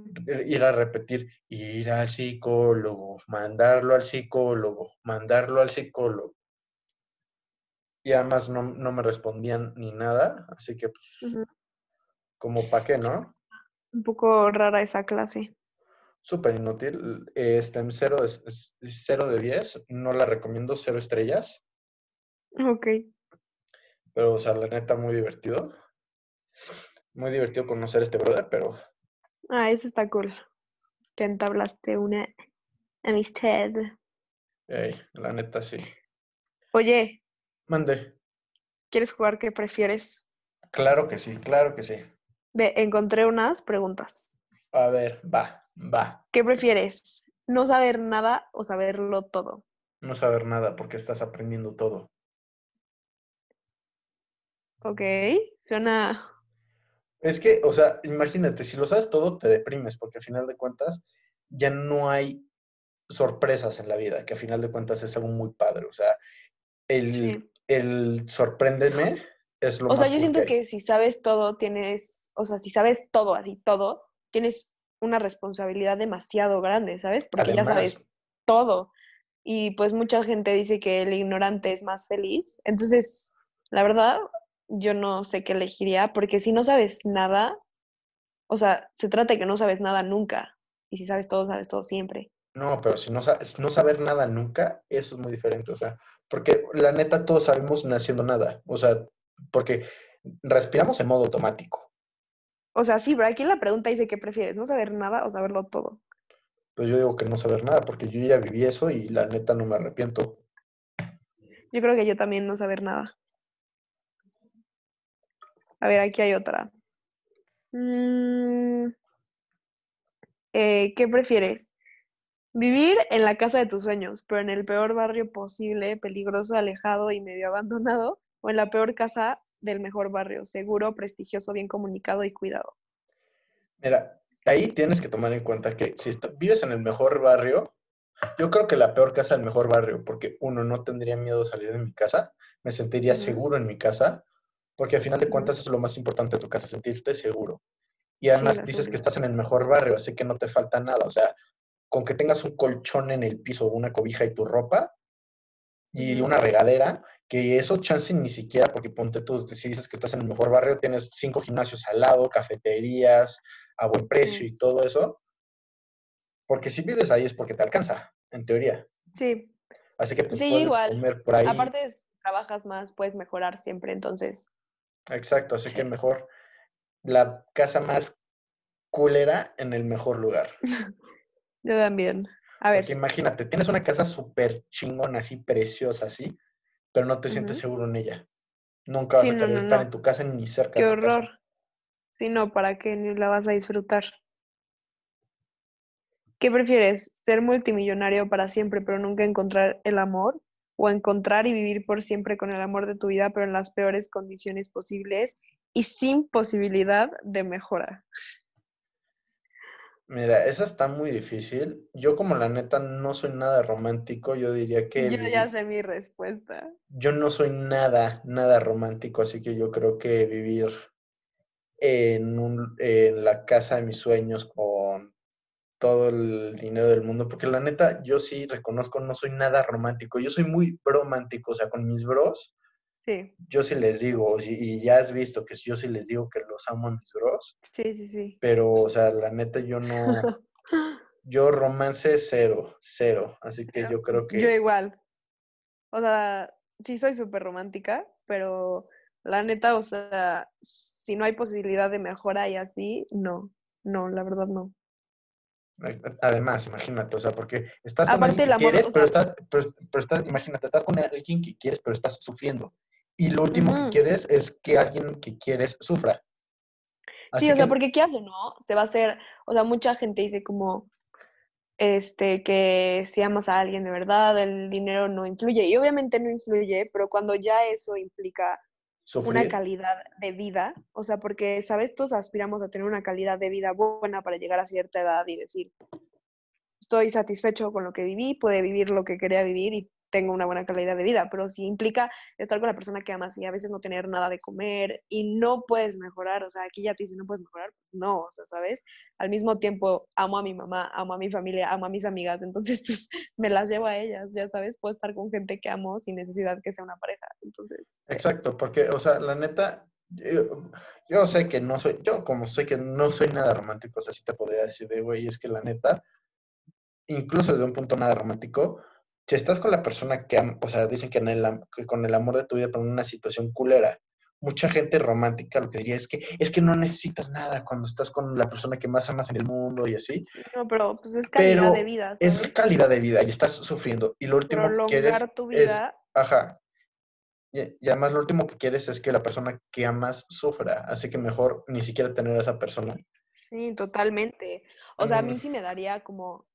ir a repetir, ir al psicólogo, mandarlo al psicólogo, mandarlo al psicólogo. Y además no, no me respondían ni nada, así que pues, como para qué. ¿no? Un poco rara esa clase. Súper inútil. Este, en 0 de, 0 de 10, no la recomiendo, cero estrellas, Ok. pero, o sea, la neta, muy divertido. Muy divertido conocer a este brother, pero Ah, eso está cool. Que entablaste una amistad. ey, la neta sí. Oye, Mande. ¿quieres jugar qué prefieres? Claro que sí, claro que sí. Ve, encontré unas preguntas. A ver, va, va. ¿Qué prefieres? ¿No saber nada o saberlo todo? No saber nada porque estás aprendiendo todo. Ok, suena... Es que, o sea, imagínate, si lo sabes todo, te deprimes, porque al final de cuentas ya no hay sorpresas en la vida, que al final de cuentas es algo muy padre. O sea, el, Sí. el sorpréndeme es lo O sea, más yo cool siento que que si sabes todo, tienes, o sea, si sabes todo, así todo, tienes una responsabilidad demasiado grande, ¿sabes? Porque ya sabes todo. Y pues mucha gente dice que el ignorante es más feliz. Entonces, la verdad, yo no sé qué elegiría, porque si no sabes nada, o sea, se trata de que no sabes nada nunca. Y si sabes todo, sabes todo siempre. no, pero si no, no saber nada nunca, eso es muy diferente. O sea, porque la neta todos sabemos naciendo nada. O sea, porque respiramos en modo automático. O sea, sí, pero aquí la pregunta dice qué prefieres, no saber nada o saberlo todo. Pues yo digo que no saber nada, porque yo ya viví eso y la neta no me arrepiento. Yo creo que yo también no saber nada. A ver, aquí hay otra. Mm, eh, ¿qué prefieres? ¿Vivir en la casa de tus sueños, pero en el peor barrio posible, peligroso, alejado y medio abandonado? ¿O en la peor casa del mejor barrio, seguro, prestigioso, bien comunicado y cuidado? Mira, ahí tienes que tomar en cuenta que si está- vives en el mejor barrio, yo creo que la peor casa del mejor barrio, porque uno, no tendría miedo de salir de mi casa, me sentiría seguro en mi casa, porque al final de cuentas es lo más importante de tu casa, sentirte seguro. Y además dices que estás en el mejor barrio, así que no te falta nada, o sea, con que tengas un colchón en el piso, una cobija y tu ropa, y una regadera, que eso chance ni siquiera, porque ponte tú, si dices que estás en el mejor barrio, tienes cinco gimnasios al lado, cafeterías, a buen precio y todo eso. Porque si vives ahí es porque te alcanza, en teoría. Sí. Así que pues Sí, puedes igual. comer por ahí. Aparte, trabajas más, puedes mejorar siempre, entonces. Exacto, así que mejor la casa más culera en el mejor lugar. Yo también. A ver, Porque imagínate, tienes una casa súper chingona, así preciosa, así, pero no te sientes seguro en ella. Nunca vas Sí, a no, querer no, estar no. en tu casa ni cerca qué de tu casa. horror. Si no, ¿para qué ni la vas a disfrutar? ¿Qué prefieres? ¿Ser multimillonario para siempre, pero nunca encontrar el amor? ¿O encontrar y vivir por siempre con el amor de tu vida, pero en las peores condiciones posibles y sin posibilidad de mejora? Mira, esa está muy difícil. Yo como la neta no soy nada romántico, yo diría que Yo ya sé mi respuesta. yo no soy nada, nada romántico, así que yo creo que vivir en, un, en la casa de mis sueños con todo el dinero del mundo, porque la neta yo sí reconozco, no soy nada romántico, yo soy muy romántico, o sea, con mis bros, Sí, yo sí les digo, y, ya has visto que yo sí les digo que los amo a mis bros, sí, sí, sí. pero, o sea, la neta yo no, yo romance cero, cero, así que yo creo Yo que, igual. O sea, sí soy súper romántica, pero la neta, o sea, si no hay posibilidad de mejora y así, no, no, la verdad no. además, imagínate, o sea, porque estás con Aparte alguien el que amor, quieres, o pero sea, estás, pero, pero estás, imagínate, estás con alguien que quieres, pero estás sufriendo. Y lo último que quieres es que alguien que quieres sufra. Sí, o sea, que, porque quieras o no, se va a hacer, o sea, mucha gente dice como, este, que si amas a alguien de verdad, el dinero no influye. Y obviamente no influye, pero cuando ya eso implica una sufrir, calidad de vida, o sea, porque, ¿sabes? Todos aspiramos a tener una calidad de vida buena para llegar a cierta edad y decir, estoy satisfecho con lo que viví, pude vivir lo que quería vivir y tengo una buena calidad de vida, pero si implica estar con la persona que amas y a veces no tener nada de comer y no puedes mejorar, o sea, aquí ya te dicen no puedes mejorar, no, o sea, ¿sabes? Al mismo tiempo amo a mi mamá, amo a mi familia, amo a mis amigas, entonces pues me las llevo a ellas, ya sabes, puedo estar con gente que amo sin necesidad que sea una pareja, entonces, sí. exacto, porque, o sea, la neta, yo, yo sé que no soy, yo como sé que no soy nada romántico, o sea, sí te podría decir de, güey, es que la neta, incluso desde un punto nada romántico, si estás con la persona que, o sea, dicen que, en el am- que con el amor de tu vida, pero en una situación culera, mucha gente romántica lo que diría es que es que no necesitas nada cuando estás con la persona que más amas en el mundo y así, Sí, no, pero pues es calidad de vida, es calidad de vida y estás sufriendo y lo último que quieres tu es, vida, ajá, y, y además lo último que quieres es que la persona que amas sufra, así que mejor ni siquiera tener a esa persona. sí, totalmente. O sea, a Mm, mí sí me daría como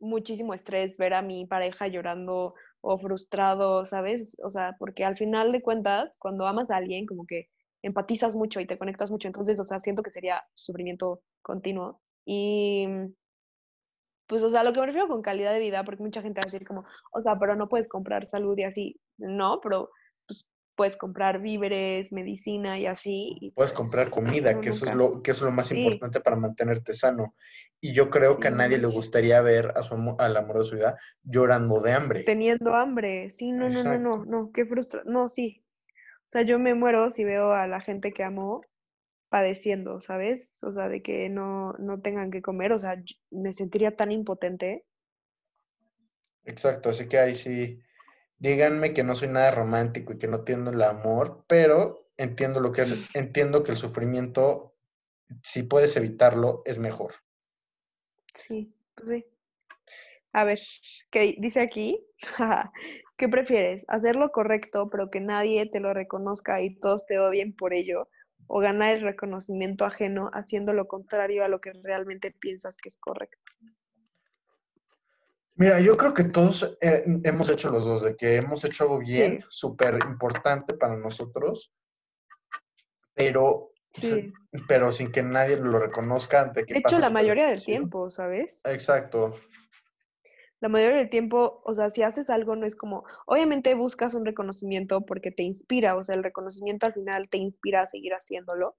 muchísimo estrés ver a mi pareja llorando o frustrado, ¿sabes? O sea, porque al final de cuentas, cuando amas a alguien, como que empatizas mucho y te conectas mucho, entonces, o sea, siento que sería sufrimiento continuo. Y pues, o sea, lo que me refiero con calidad de vida, porque mucha gente va a decir como, o sea, pero no puedes comprar salud y así. No, pero pues puedes comprar víveres, medicina y así, y puedes comprar pues comida, uno que eso es lo, que eso es lo más Sí, importante para mantenerte sano. Y yo creo sí, que a no nadie le gustaría ver a su al amor de su vida llorando de hambre. Teniendo hambre, sí, no, no, no, no, no, qué frustra, no, sí. O sea, yo me muero si veo a la gente que amo padeciendo, ¿sabes? O sea, de que no, no tengan que comer, o sea, me sentiría tan impotente. Exacto, así que ahí sí, díganme que no soy nada romántico y que no entiendo el amor, pero entiendo lo que es, entiendo que el sufrimiento, si puedes evitarlo, es mejor. Sí, sí. A ver, ¿qué dice aquí? ¿Qué prefieres? ¿Hacer lo correcto pero que nadie te lo reconozca y todos te odien por ello? ¿O ganar el reconocimiento ajeno haciendo lo contrario a lo que realmente piensas que es correcto? Mira, yo creo que todos eh, hemos hecho los dos, de que hemos hecho algo bien, Sí, súper importante para nosotros, pero, sí. pero sin que nadie lo reconozca, de que De hecho, la mayoría del tiempo, ¿sabes? Exacto, La mayoría del tiempo, o sea, si haces algo no es como, obviamente buscas un reconocimiento porque te inspira, o sea, el reconocimiento al final te inspira a seguir haciéndolo,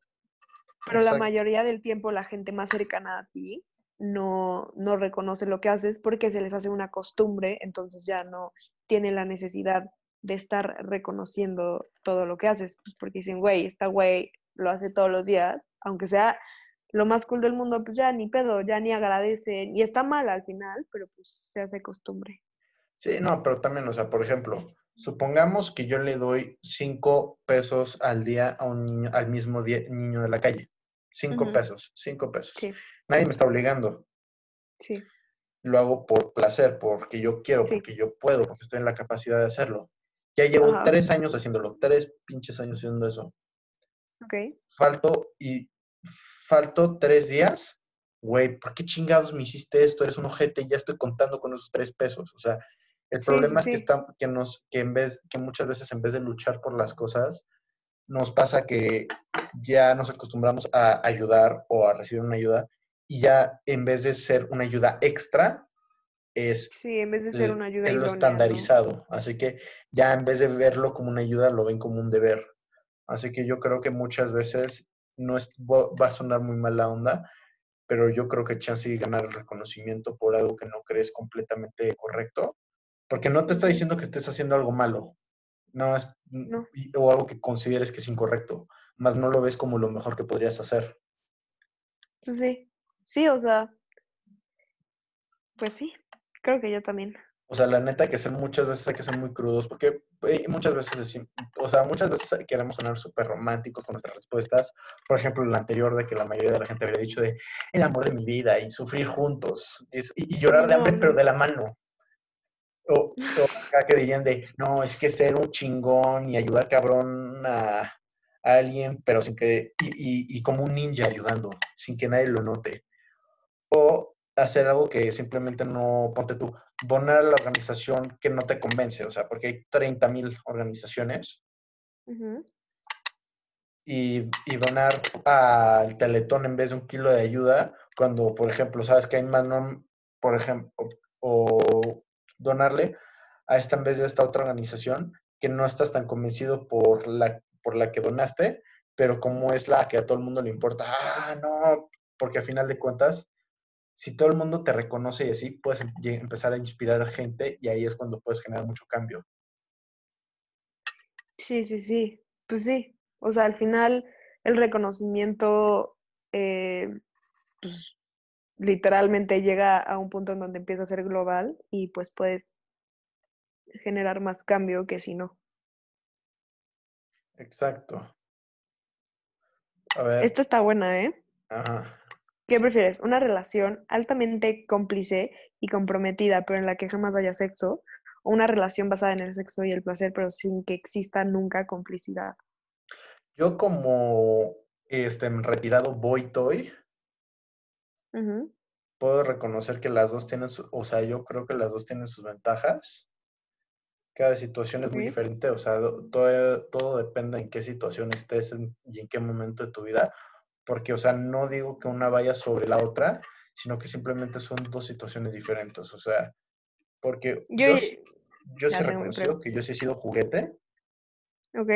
pero la exacto. mayoría del tiempo la gente más cercana a ti no, no reconoce lo que haces porque se les hace una costumbre, entonces ya no tiene la necesidad de estar reconociendo todo lo que haces, pues porque dicen, güey, esta güey lo hace todos los días, aunque sea lo más cool del mundo, pues ya ni pedo, ya ni agradecen, y está mal al final, pero pues se hace costumbre. Sí, no, pero también, o sea, por ejemplo, supongamos que yo le doy cinco pesos al día a un niño, al mismo niño de la calle. Cinco pesos, cinco pesos. Sí. Nadie me está obligando. Sí. Lo hago por placer, porque yo quiero, porque yo puedo, porque estoy en la capacidad de hacerlo. Ya llevo tres años haciéndolo, tres pinches años haciendo eso. Ok. Falto y falto tres días. Güey, ¿por qué chingados me hiciste esto? Eres un ojete y ya estoy contando con esos tres pesos. O sea, el problema es que, está, que, nos, que, en vez, que muchas veces en vez de luchar por las cosas, nos pasa que ya nos acostumbramos a ayudar o a recibir una ayuda y ya en vez de ser una ayuda extra, es, sí, en vez de ser una ayuda lo estandarizado. Así que ya en vez de verlo como una ayuda, lo ven como un deber. Así que yo creo que muchas veces no es, va a sonar muy mal la onda, pero yo creo que chance de ganar el reconocimiento por algo que no crees completamente correcto porque no te está diciendo que estés haciendo algo malo, no es, o algo que consideres que es incorrecto, más no lo ves como lo mejor que podrías hacer. Pues sí, sí, o sea, pues sí, creo que yo también. O sea, la neta que ser muchas veces hay que ser muy crudos, porque eh, muchas veces decimos, o sea, muchas veces queremos sonar súper románticos con nuestras respuestas. Por ejemplo, la anterior de que la mayoría de la gente habría dicho de el amor de mi vida y sufrir juntos y, llorar de hambre, pero de la mano. O, acá que dirían de, no, es que ser un chingón y ayudar cabrón a, alguien, pero sin que, y, y, como un ninja ayudando, sin que nadie lo note. O hacer algo que simplemente no, ponte tú, donar a la organización que no te convence, o sea, porque hay 30 mil organizaciones. y, y, donar al teletón en vez de un kilo de ayuda, cuando, por ejemplo, sabes que hay más, no, por ejemplo, o donarle a esta en vez de esta otra organización que no estás tan convencido por la, por la que donaste, pero como es la que a todo el mundo le importa, ah, no, porque a final de cuentas, si todo el mundo te reconoce y así, puedes em, empezar a inspirar a gente y ahí es cuando puedes generar mucho cambio. Sí, sí, sí, pues sí, o sea, al final el reconocimiento, eh, pues, literalmente llega a un punto en donde empieza a ser global y pues puedes generar más cambio que si no. Exacto. A ver. Esta está buena, ¿eh? Ajá. ¿Qué prefieres? ¿Una relación altamente cómplice y comprometida, pero en la que jamás haya sexo? ¿O una relación basada en el sexo y el placer, pero sin que exista nunca complicidad? Yo como este, retirado boy toy, Puedo reconocer que las dos tienen, o sea, yo creo que las dos tienen sus ventajas. Cada situación es muy diferente, o sea, todo, todo depende en qué situación estés y en qué momento de tu vida, porque, o sea, no digo que una vaya sobre la otra, sino que simplemente son dos situaciones diferentes, o sea, porque yo, yo, sí he reconocido que yo sí he sido juguete. Ok.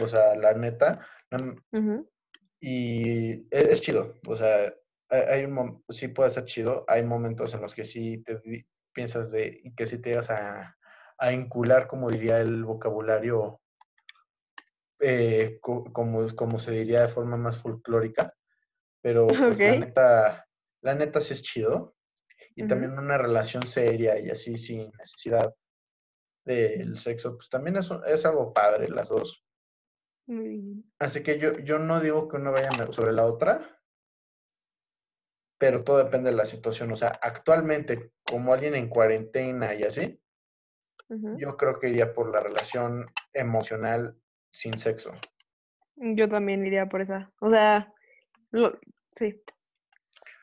O sea, la neta. Y e, es, chido, o sea, hay un sí puede ser chido, hay momentos en los que sí te piensas de que sí te llegas a, a incular, como diría el vocabulario, eh, como, como se diría de forma más folclórica, pero pues, la, neta, la neta sí es chido. Y también una relación seria y así sin necesidad del sexo, pues también es, es algo padre las dos. Así que yo, yo no digo que una vaya sobre la otra, pero todo depende de la situación. O sea, actualmente, como alguien en cuarentena y así, yo creo que iría por la relación emocional sin sexo. Yo también iría por esa. O sea, sí.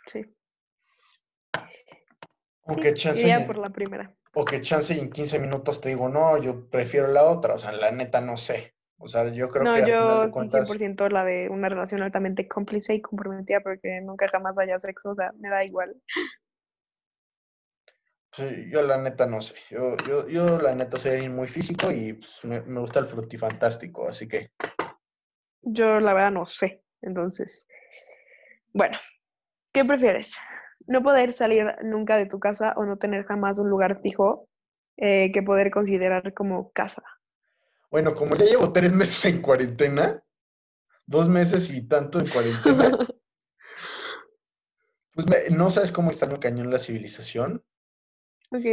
Sí. O que chance. Iría por la primera. O que chance y en 15 minutos te digo, no, yo prefiero la otra. O sea, la neta no sé. O sea, yo creo que. No, yo sí, 100% la de una relación altamente cómplice y comprometida, porque nunca jamás haya sexo, o sea, me da igual. Sí, yo la neta no sé. Yo, yo, yo la neta soy muy físico y pues, me, me, gusta el frutifantástico, así que. Yo la verdad no sé. Entonces, bueno, ¿qué prefieres? ¿No poder salir nunca de tu casa o no tener jamás un lugar fijo eh, que poder considerar como casa? Bueno, como ya llevo tres meses en cuarentena, dos meses y tanto en cuarentena, pues me- no sabes cómo extraño cañón la civilización. Ok.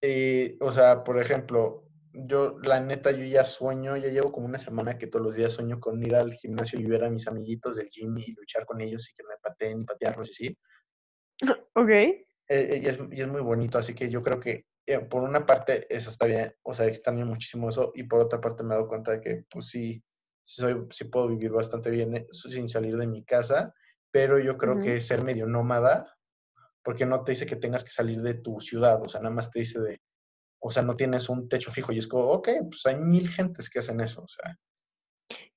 Eh, o sea, por ejemplo, yo, la neta, yo ya sueño, ya llevo como una semana que todos los días sueño con ir al gimnasio y ver a mis amiguitos del gym y luchar con ellos y que me pateen y patearlos y así. Ok. Eh, eh, y, es, y es muy bonito, así que yo creo que eh, por una parte eso está bien, o sea, extraño muchísimo eso y por otra parte me he dado cuenta de que pues sí, sí soy, sí puedo vivir bastante bien eh, sin salir de mi casa, pero yo creo que ser medio nómada, porque no te dice que tengas que salir de tu ciudad, o sea, nada más te dice de, o sea, no tienes un techo fijo y es como, ok, pues hay mil gentes que hacen eso, o sea,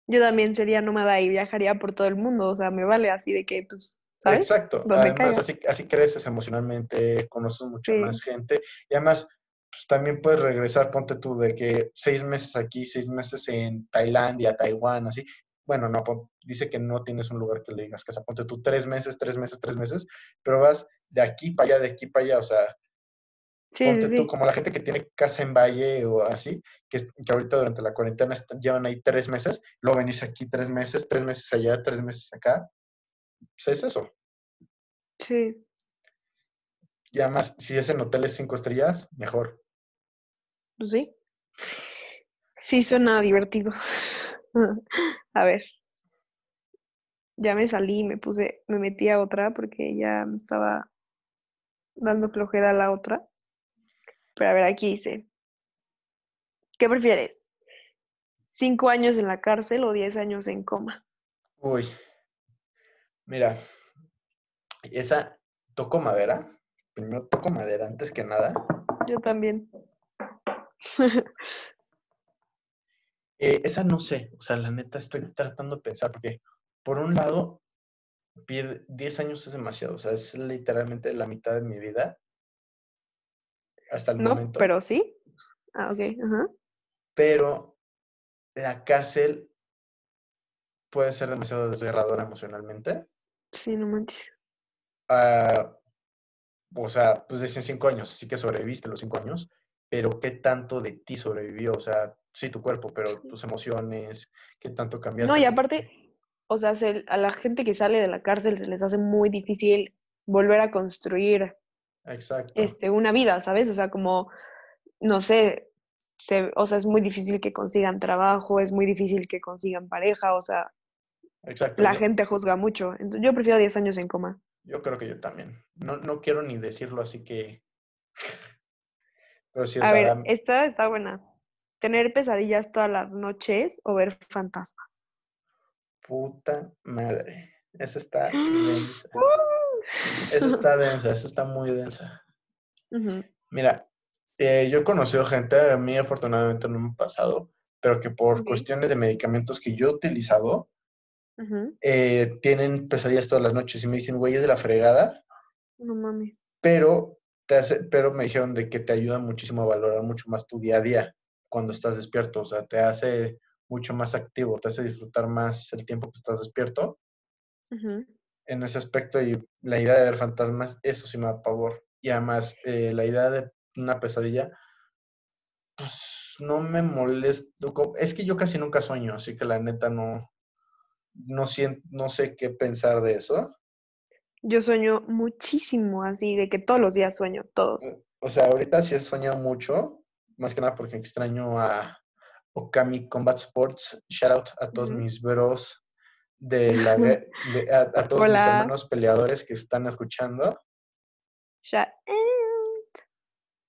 Yo también sería nómada y viajaría por todo el mundo, o sea, me vale así de que, pues, ¿sabes? Exacto. Además, así, así creces emocionalmente, conoces mucha Sí. más gente y además, pues también puedes regresar, ponte tú, de que seis meses aquí, seis meses en Tailandia, Taiwán, así. Bueno, no, dice que no tienes un lugar que le digas casa, ponte tú tres meses, tres meses, tres meses, pero vas de aquí para allá, de aquí para allá, o sea, Sí, ponte sí, tú como la gente que tiene casa en Valle o así, que, ahorita durante la cuarentena están- llevan ahí tres meses, luego venís aquí tres meses, tres meses allá, tres meses acá, pues es eso. Sí. Y además, si es en hoteles cinco estrellas, mejor. Pues sí. Sí, suena divertido. A ver. Ya me salí, me puse, me metí a otra porque ya me estaba dando flojera a la otra. Pero a ver, aquí dice, ¿qué prefieres? ¿Cinco años en la cárcel o diez años en coma? Uy, mira, esa toco madera. Primero toco madera antes que nada. Yo también. Eh, esa no sé, o sea, la neta estoy tratando de pensar porque, por un lado, pier- 10 años es demasiado, o sea, es literalmente la mitad de mi vida hasta el No, momento. pero sí. Ah, ok. Ajá. pero la cárcel puede ser demasiado desgarradora emocionalmente. Sí, no manches. Ah, o sea, pues decían cinco años, así que sobreviviste los cinco años, pero ¿qué tanto de ti sobrevivió? O sea, sí, tu cuerpo, pero tus emociones, ¿qué tanto cambiaste? No, y aparte, o sea, se- a la gente que sale de la cárcel se les hace muy difícil volver a construir Exacto. este, una vida, ¿sabes? O sea, como, no sé, se, o sea, es muy difícil que consigan trabajo, es muy difícil que consigan pareja, o sea, Exacto. la yo, gente juzga mucho. Entonces, yo prefiero 10 años en coma. yo creo que yo también. No, no quiero ni decirlo, así que. Pero sí, A ver, da- esta está buena. ¿Tener pesadillas todas las noches o ver fantasmas? puta madre. Esa está densa. Esa está densa, esa está muy densa. Mira, eh, yo he conocido gente, a mí afortunadamente no me ha pasado, pero que por cuestiones de medicamentos que yo he utilizado, eh, tienen pesadillas todas las noches y me dicen, güey, es de la fregada, No mames. pero, te hace, pero me dijeron de que te ayuda muchísimo a valorar mucho más tu día a día cuando estás despierto, o sea, te hace mucho más activo, te hace disfrutar más el tiempo que estás despierto. En ese aspecto y la idea de ver fantasmas, eso sí me da pavor. Y además, eh, la idea de una pesadilla, pues no me molesta. co- Es que yo casi nunca sueño, así que la neta no, no, sien- no sé qué pensar de eso. Yo sueño muchísimo así, de que todos los días sueño, todos. O sea, ahorita sí he soñado mucho, más que nada porque extraño a Okami Combat Sports. Shout out a todos mis bros de la de- a, a todos mis hermanos peleadores que están escuchando. Ya.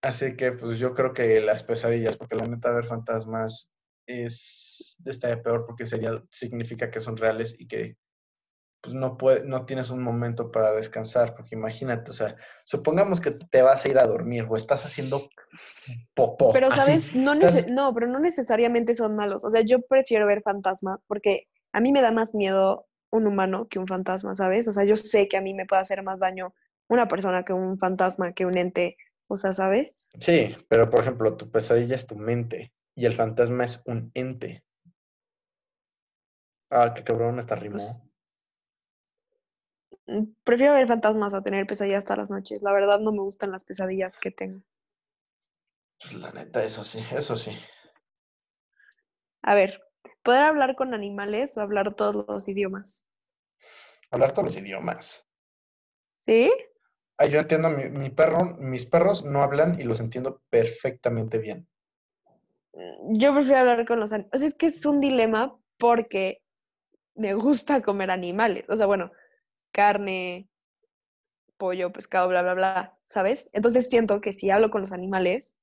Así que pues yo creo que las pesadillas, porque la neta ver fantasmas es estaría peor porque sería significa que son reales y que pues no puede, no tienes un momento para descansar, porque imagínate, o sea, supongamos que te vas a ir a dormir o estás haciendo popó. Pero, así, ¿sabes? No, estás- nece- no, pero no necesariamente son malos. O sea, yo prefiero ver fantasma porque a mí me da más miedo un humano que un fantasma, ¿sabes? O sea, yo sé que a mí me puede hacer más daño una persona que un fantasma, que un ente. O sea, ¿sabes? Sí, pero por ejemplo, tu pesadilla es tu mente y el fantasma es un ente. Ah, qué cabrón, hasta rimó. Pues, Mm, Prefiero ver fantasmas a tener pesadillas todas las noches. La verdad no me gustan las pesadillas que tengo. Pues, la neta, eso sí, eso sí. A ver, ¿poder hablar con animales o hablar todos los idiomas? Hablar todos los idiomas. ¿Sí? Ay, yo entiendo, mi, mi perro, mis perros no hablan y los entiendo perfectamente bien. Yo prefiero hablar con los animales. O sea, es que es un dilema porque me gusta comer animales. O sea, bueno, carne, pollo, pescado, bla, bla, bla, ¿sabes? Entonces siento que si hablo con los animales,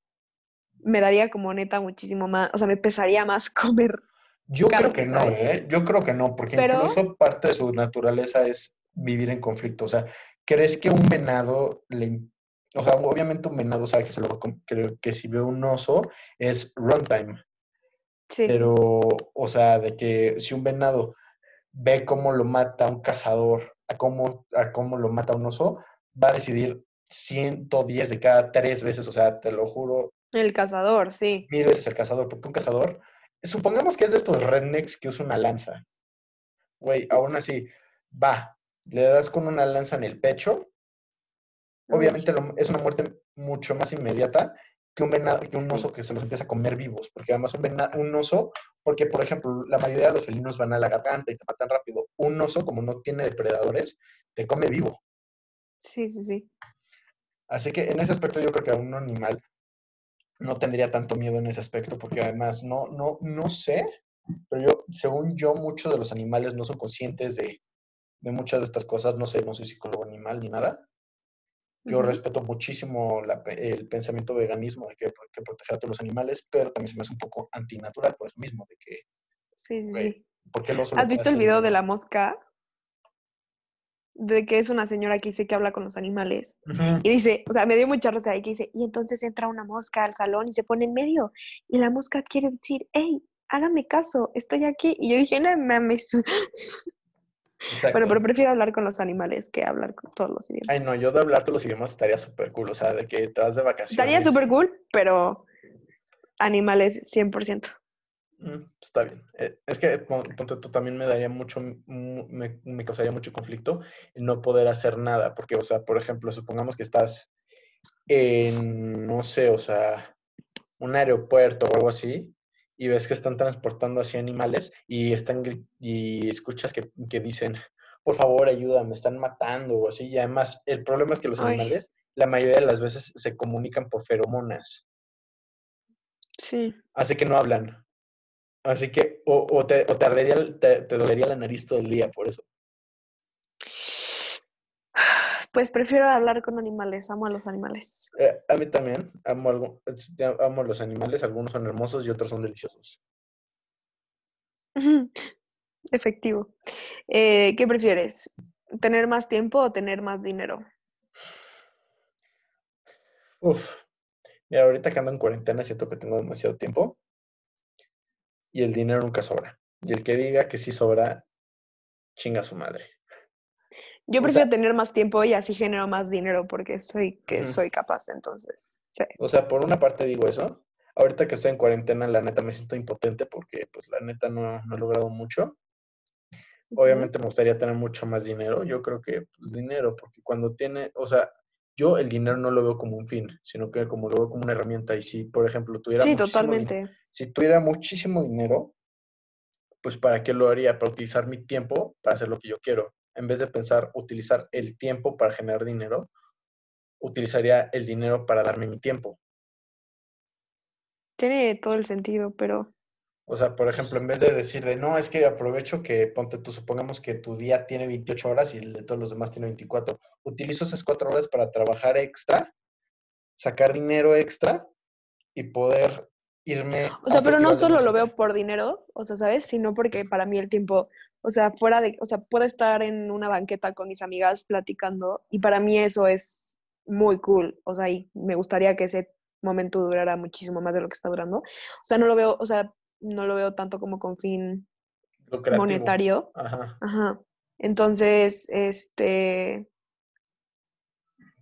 me daría como neta muchísimo más, o sea, me pesaría más comer. Yo creo que no. ¿eh? Yo creo que no, porque Pero- incluso parte de su naturaleza es vivir en conflicto. O sea, ¿crees que un venado le... O sea, obviamente un venado sabe que se lo com- que, si ve un oso es runtime. Sí. Pero, o sea, de que si un venado ve cómo lo mata un cazador, a cómo, a cómo lo mata un oso, va a decidir 110 de cada tres veces. O sea, te lo juro, El cazador, sí. mil veces el cazador, porque un cazador, supongamos que es de estos rednecks que usa una lanza. Güey, aún así, va, le das con una lanza en el pecho. Obviamente lo- es una muerte mucho más inmediata que un venado, que un oso que se los empieza a comer vivos, porque además un, vena- un oso, porque por ejemplo, la mayoría de los felinos van a la garganta y te matan rápido. Un oso, como no tiene depredadores, te come vivo. Sí, sí, sí. Así que en ese aspecto yo creo que a un animal no tendría tanto miedo en ese aspecto, porque además no, no, no sé, pero yo, según yo, muchos de los animales no son conscientes de, de muchas de estas cosas. No sé, no soy psicólogo animal ni nada. Yo respeto muchísimo la el pensamiento veganismo de que hay que proteger a todos los animales, pero también se me hace un poco antinatural por eso mismo, de que, Sí, sí, güey, sí. ¿por qué el oso lo ¿Has visto el video de la mosca? De que es una señora que dice que habla con los animales. Y dice, o sea, me dio mucha risa ahí que dice, y entonces entra una mosca al salón y se pone en medio. Y la mosca quiere decir, hey, hágame caso, estoy aquí. Y yo dije, no mames. Exacto. Bueno, pero prefiero hablar con los animales que hablar con todos los Ay, idiomas. no, yo de hablar todos los idiomas estaría súper cool, o sea, de que te vas de vacaciones. Estaría súper cool, pero animales 100%. Mm, Está bien. Eh, Es que pon- ponte tú también me daría mucho, mu- me, me causaría mucho conflicto el no poder hacer nada, porque, o sea, por ejemplo, supongamos que estás en, no sé, o sea, un aeropuerto o algo así, y ves que están transportando así animales y están y escuchas que, que dicen, por favor, ayuda, me están matando o así, y además el problema es que los Ay. animales, la mayoría de las veces se comunican por feromonas. Sí. Así que no hablan. Así que, o, o te, o te, ardería el- te, te dolería la nariz todo el día por eso. Pues prefiero hablar con animales, amo a los animales. Eh, a mí también, amo, algo, amo los animales, algunos son hermosos y otros son deliciosos. Efectivo. Eh, ¿qué prefieres? ¿Tener más tiempo o tener más dinero? Uf, mira, ahorita que ando en cuarentena siento que tengo demasiado tiempo y el dinero nunca sobra. Y el que diga que sí sobra, chinga a su madre. Yo O prefiero sea- tener más tiempo y así genero más dinero porque soy que soy capaz, entonces. Sí. O sea, por una parte digo eso. Ahorita que estoy en cuarentena, la neta me siento impotente porque, pues, la neta no, no he logrado mucho. Obviamente me gustaría tener mucho más dinero. Yo creo que, pues, dinero, porque cuando tiene, o sea, yo el dinero no lo veo como un fin, sino que como lo veo como una herramienta. Y si, por ejemplo, tuviera Sí, muchísimo totalmente. si tuviera muchísimo dinero, pues ¿para qué lo haría? Para utilizar mi tiempo para hacer lo que yo quiero. En vez de pensar utilizar el tiempo para generar dinero, utilizaría el dinero para darme mi tiempo. Tiene todo el sentido, pero O sea, por ejemplo, en vez de decir de no, es que aprovecho que, ponte tú, supongamos que tu día tiene 28 horas y el de todos los demás tiene 24. Utilizo esas cuatro horas para trabajar extra, sacar dinero extra y poder irme. O sea, pero no solo lo veo por dinero, o sea, ¿sabes? Sino porque para mí el tiempo, o sea, fuera de, o sea, puedo estar en una banqueta con mis amigas platicando y para mí eso es muy cool, o sea, y me gustaría que ese momento durara muchísimo más de lo que está durando. O sea, no lo veo, o sea, no lo veo tanto como con fin monetario. Ajá. Ajá. Entonces, este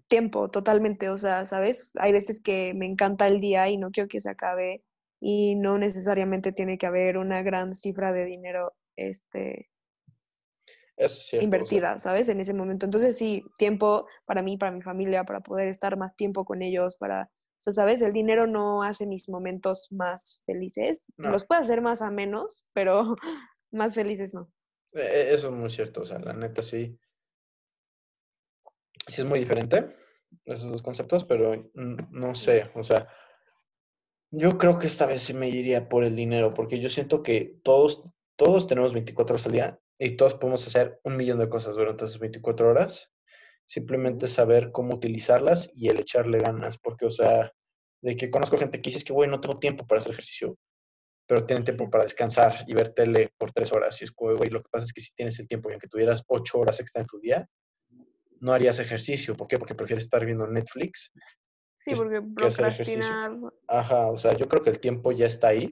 tiempo, totalmente, o sea, ¿sabes? Hay veces que me encanta el día y no quiero que se acabe y no necesariamente tiene que haber una gran cifra de dinero este es cierto. o sea, invertida, ¿sabes? En ese momento. Entonces, sí, tiempo para mí, para mi familia, para poder estar más tiempo con ellos, para sea, ¿sabes? El dinero no hace mis momentos más felices. No. Los puede hacer más a menos, pero más felices no. E- e- Eso es muy cierto, o sea, la neta sí. Sí es muy diferente esos dos conceptos, pero no sé, o sea, yo creo que esta vez sí me iría por el dinero, porque yo siento que todos, todos tenemos 24 horas al día y todos podemos hacer un millón de cosas durante esas 24 horas. Simplemente saber cómo utilizarlas y el echarle ganas, porque, o sea, de que conozco gente que dice es que, güey, no tengo tiempo para hacer ejercicio, pero tienen tiempo para descansar y ver tele por tres horas. Y es güey, lo que pasa es que si tienes el tiempo y aunque tuvieras ocho horas extra en tu día, no harías ejercicio. ¿Por qué? Porque prefieres estar viendo Netflix. Sí, es- porque que hacer ejercicio. Ajá, o sea, yo creo que el tiempo ya está ahí.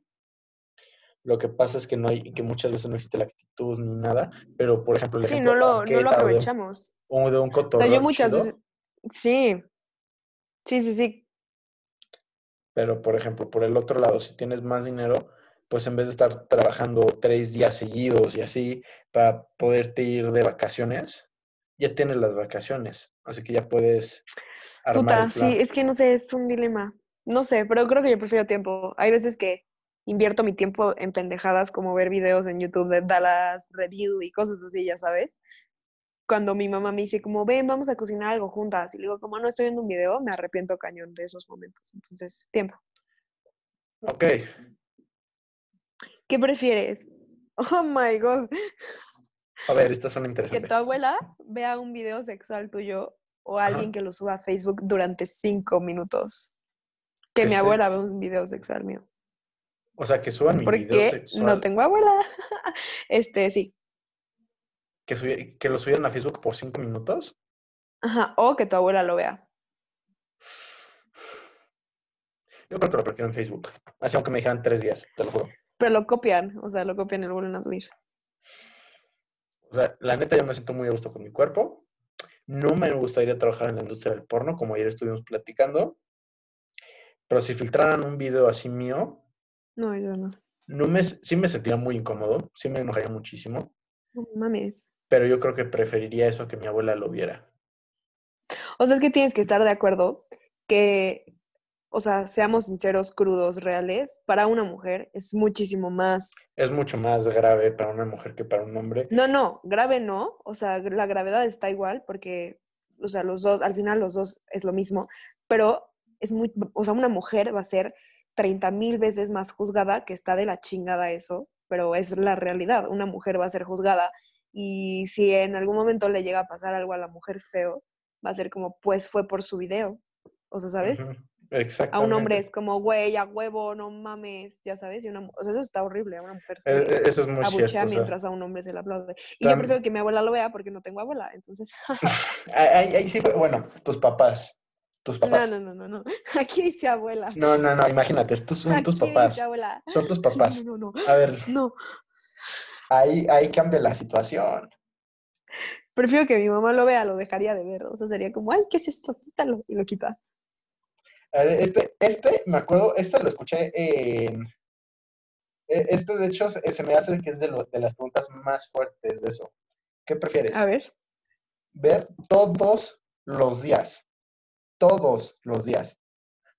Lo que pasa es que no hay, que muchas veces no existe la actitud ni nada, pero por ejemplo, el Sí, ejemplo no lo, no lo o de un- aprovechamos. o de un O sea, cotorreo yo muchas chido, veces. Sí. Sí, sí, sí. pero por ejemplo, por el otro lado, si tienes más dinero, pues en vez de estar trabajando tres días seguidos y así para poderte ir de vacaciones, ya tienes las vacaciones, así que ya puedes armar Puta, el plan. sí, es que no sé, es un dilema. No sé, pero creo que yo prefiero tiempo. Hay veces que invierto mi tiempo en pendejadas como ver videos en YouTube de Dallas Review y cosas así, ya sabes. Cuando mi mamá me dice como, ven, vamos a cocinar algo juntas. Y le digo, como no estoy viendo un video, me arrepiento cañón de esos momentos. Entonces, tiempo. Ok, ¿Qué prefieres? Oh my God. a ver, estas son Que interesantes. tu abuela vea un video sexual tuyo o Ajá. alguien que lo suba a Facebook durante cinco minutos. Que Que mi abuela vea un video sexual mío. O sea, que suban mi video Porque sexual, no tengo abuela. Este, sí. que, subi- que lo subieran a Facebook por cinco minutos. Ajá. O que tu abuela lo vea. Yo creo que lo prefiero en Facebook. Así aunque me dijeran tres días, te lo juro. Pero lo copian. O sea, lo copian y lo vuelven a subir. O sea, la neta yo me siento muy a gusto con mi cuerpo. No me gustaría trabajar en la industria del porno, como ayer estuvimos platicando. Pero si filtraran un video así mío, No, yo no. no me, sí me sentiría muy incómodo, sí me enojaría muchísimo. No mames. Pero yo creo que preferiría eso que mi abuela lo viera. O sea, es que tienes que estar de acuerdo que, o sea, seamos sinceros, crudos, reales, para una mujer es muchísimo más. Es mucho más grave para una mujer que para un hombre. No, no, grave no. O sea, la gravedad está igual porque, o sea, los dos, al final los dos es lo mismo, pero es muy, o sea, una mujer va a ser 30 mil veces más juzgada, que está de la chingada eso, pero es la realidad. Una mujer va a ser juzgada y si en algún momento le llega a pasar algo a la mujer feo, va a ser como, pues fue por su video. O sea, ¿sabes? Ujú, A un Exactamente. hombre es como, güey, a huevo, no mames, ya sabes. Y una, o sea, eso está horrible. A una mujer Eh, se eh, Eso es muy abuchea cierto. o sea, mientras a un hombre se le aplaude. Y yo prefiero que mi abuela lo vea porque no tengo abuela. Entonces, ahí, ahí sí, fue- bueno, tus papás. Tus no, papás. no, no, no, no. Aquí dice abuela. No, no, no, imagínate, estos son tus papás. dice abuela. Son tus No, papás. no, no, A ver, no. ahí, ahí cambia la situación. Prefiero que mi mamá lo vea, lo dejaría de ver. O sea, sería como, ay, ¿qué es esto? Quítalo. Y lo quita. A ver, este, este, me acuerdo, este lo escuché en... e- Este, de hecho, se, se me hace que es de, lo- de las preguntas más fuertes de eso. ¿Qué prefieres? A ver. Ver todos los días, todos los días,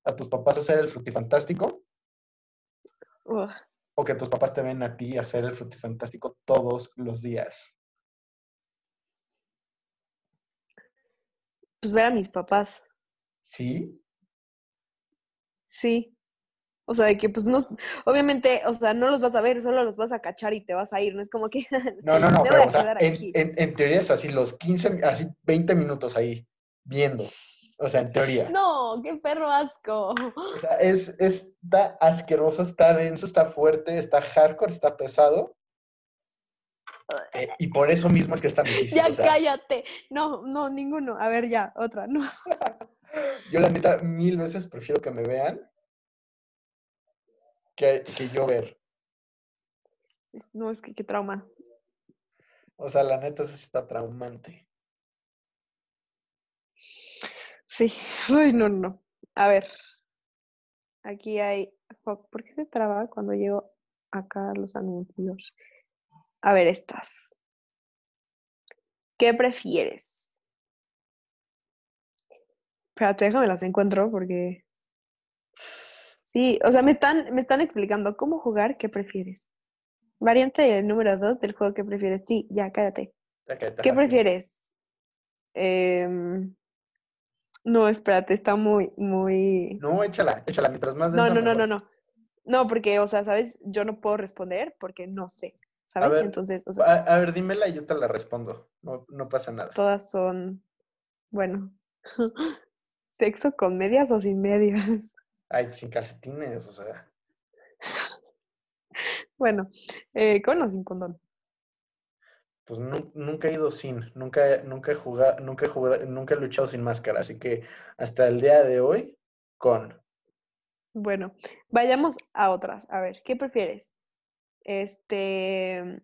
a tus papás hacer el frutifantástico Ugh. o que tus papás te ven a ti hacer el frutifantástico todos los días. Pues ver a mis papás. ¿Sí? Sí. O sea, de que pues no, obviamente, o sea, no los vas a ver, solo los vas a cachar y te vas a ir. No es como que No, no, no, pero o sea, en teoría es así, los 15, así 20 minutos ahí, viendo. O sea, en teoría. No, qué perro asco. O sea, es, está asqueroso, está denso, está fuerte, está hardcore, está pesado. eh, y por eso mismo es que es tan difícil. Ya o sea, cállate. No, no, ninguno. A ver, ya, otra. No. yo la neta mil veces prefiero que me vean que, que yo ver. No, es que qué trauma. O sea, la neta eso está traumante. Sí. Uy, no, no. A ver. Aquí hay. ¿Por qué se traba cuando llego acá los anuncios? A ver, estas. ¿Qué prefieres? Espérate, déjame las encuentro porque. Sí, o sea, me están, me están explicando cómo jugar, ¿qué prefieres? Variante número dos del juego, ¿qué prefieres? Sí, ya, cállate. Que ¿Qué prefieres? Em, no, espérate, está muy, muy... No, échala, échala. Mientras más No, no, no, no, no. No, porque, o sea, ¿sabes? Yo no puedo responder porque no sé, A ¿sabes? ver, Entonces, o sea, a, a ver, dímela y yo te la respondo. No, no pasa nada. todas son, bueno, sexo con medias o sin medias. Ay, sin calcetines, o sea. Bueno, eh, con o sin condón. Pues nu- nunca he ido sin, nunca, nunca he jugado, nunca he jugado, nunca he luchado sin máscara, así que hasta el día de hoy, con. Bueno, vayamos a otras. A ver, ¿qué prefieres? Este,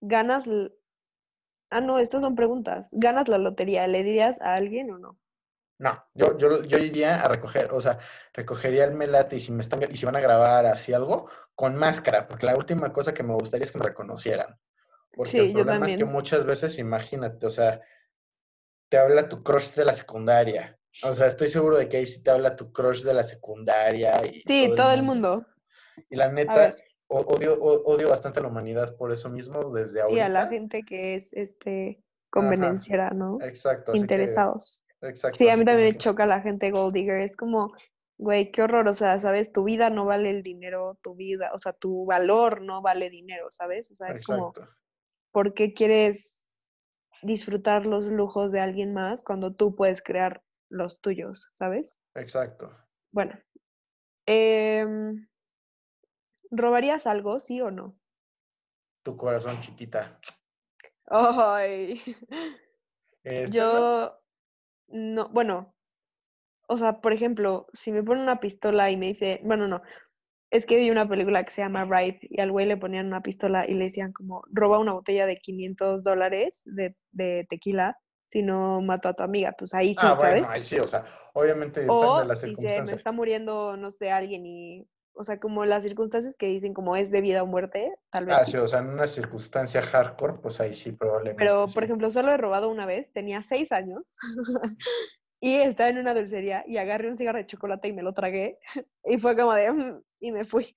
ganas, ah, no, estas son preguntas. ¿Ganas la lotería? ¿Le dirías a alguien o no? No, yo, yo, yo iría a recoger, o sea, recogería el melate y si me están, y si van a grabar así algo, con máscara, porque la última cosa que me gustaría es que me reconocieran. Porque Sí, el yo problema es que muchas veces, imagínate, o sea, te habla tu crush de la secundaria. O sea, estoy seguro de que ahí sí te habla tu crush de la secundaria y Sí, todo el mundo. Y la neta, odio, odio bastante a la humanidad por eso mismo desde sí, a la gente que es, este, Ajá, convenenciera, ¿no? exacto, Interesados. Exacto, Sí, a mí también me choca la gente gold digger. Es como, güey, qué horror. O sea, ¿sabes? Tu vida no vale el dinero, tu vida, o sea, tu valor no vale dinero, ¿sabes? O sea, es como, ¿por qué quieres disfrutar los lujos de alguien más cuando tú puedes crear los tuyos, ¿sabes? exacto. Bueno, em, ¿robarías algo, sí o no? Tu corazón chiquita. Ay, Este, yo no, bueno, o sea, por ejemplo, si me ponen una pistola y me dice, bueno, no, es que vi una película que se llama Ride y al güey le ponían una pistola y le decían como, roba una botella de 500 dólares de, de tequila si no mato a tu amiga. Pues ahí sí, ah, bueno, ahí ¿sabes? sí, o sea, obviamente depende de O la si se me está muriendo, no sé, alguien y, o sea, como las circunstancias que dicen como es de vida o muerte, tal vez Ah, sí. sí, o sea, en una circunstancia hardcore, pues ahí sí, probablemente Pero, por ejemplo, solo he robado una vez, tenía seis años y estaba en una dulcería y agarré un cigarro de chocolate y me lo tragué y fue como de, "Mm", y me fui.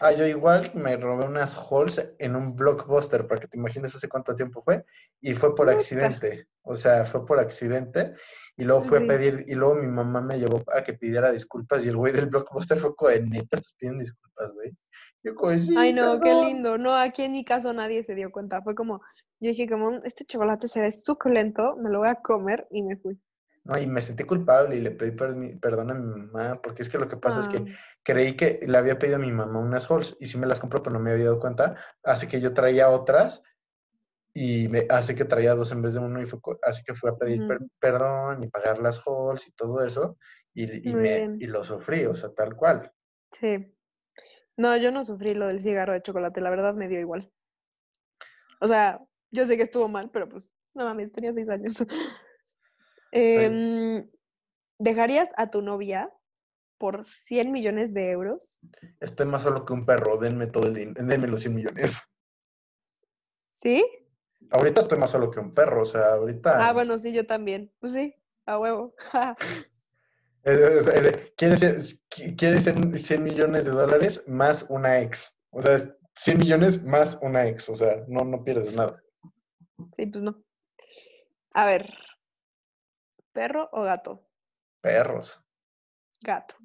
Ah, yo igual me robé unas halls en un blockbuster, para que te imagines hace cuánto tiempo fue, y fue por accidente, o sea, fue por accidente, y luego fui a Sí. pedir, y luego mi mamá me llevó a que pidiera disculpas, y el güey del blockbuster fue como, de, neta, estás pidiendo disculpas, güey. Yo como, sí, Ay, no, qué lindo. No, aquí en mi caso nadie se dio cuenta. Fue como, yo dije como, "Mm, este chocolate se ve suculento, me lo voy a comer y me fui. No, y me sentí culpable y le pedí perdón a mi mamá, porque es que lo que pasa es que Ah, creí que le había pedido a mi mamá unas halls, y sí me las compró, pero no me había dado cuenta, así que yo traía otras, y me hace que traía dos en vez de uno y fue, así que fui a pedir per- perdón y pagar las halls y todo eso y, y me y lo sufrí, o sea, tal cual. Sí. No, yo no sufrí lo del cigarro de chocolate, la verdad me dio igual. O sea, yo sé que estuvo mal, pero pues, no mames, tenía seis años. Em, ¿dejarías a tu novia por 100 millones de euros? Estoy más solo que un perro, denme todo el dinero, denme los 100 millones. ¿Sí? Ahorita estoy más solo que un perro, o sea, ahorita Ah, bueno, sí, yo también. Pues sí, a huevo. ¿quieres, quieres cien- 100 millones de dólares más una ex? O sea, es 100 millones más una ex, o sea, no, no pierdes nada. Sí, pues no. A ver, ¿perro o gato? Perros. Gato.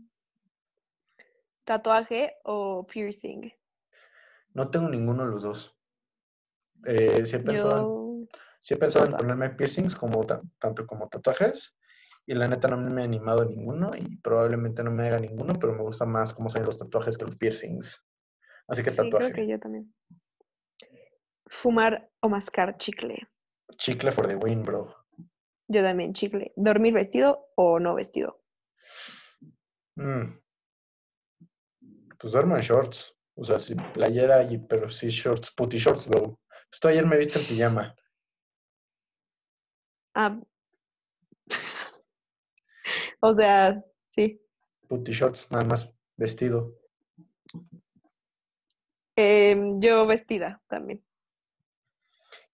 ¿Tatuaje o piercing? No tengo ninguno de los dos. Eh, sí he pensado en Yo, Sí he pensado en tatuaje. ponerme piercings como ta- tanto como tatuajes y la neta no me he animado a ninguno y probablemente no me haga ninguno, pero me gusta más cómo son los tatuajes que los piercings. Así que Sí, creo tatuaje. que yo también. ¿Fumar o mascar chicle? Chicle for the win, bro. Yo también, chicle. ¿Dormir vestido o no vestido? Mm, Pues duermo en shorts. O sea, sí, playera, y, pero sí shorts, putty shorts, though. Pues tú ayer me viste en pijama. Ah. o sea, sí. Putty shorts, nada más vestido. Em, yo vestida también.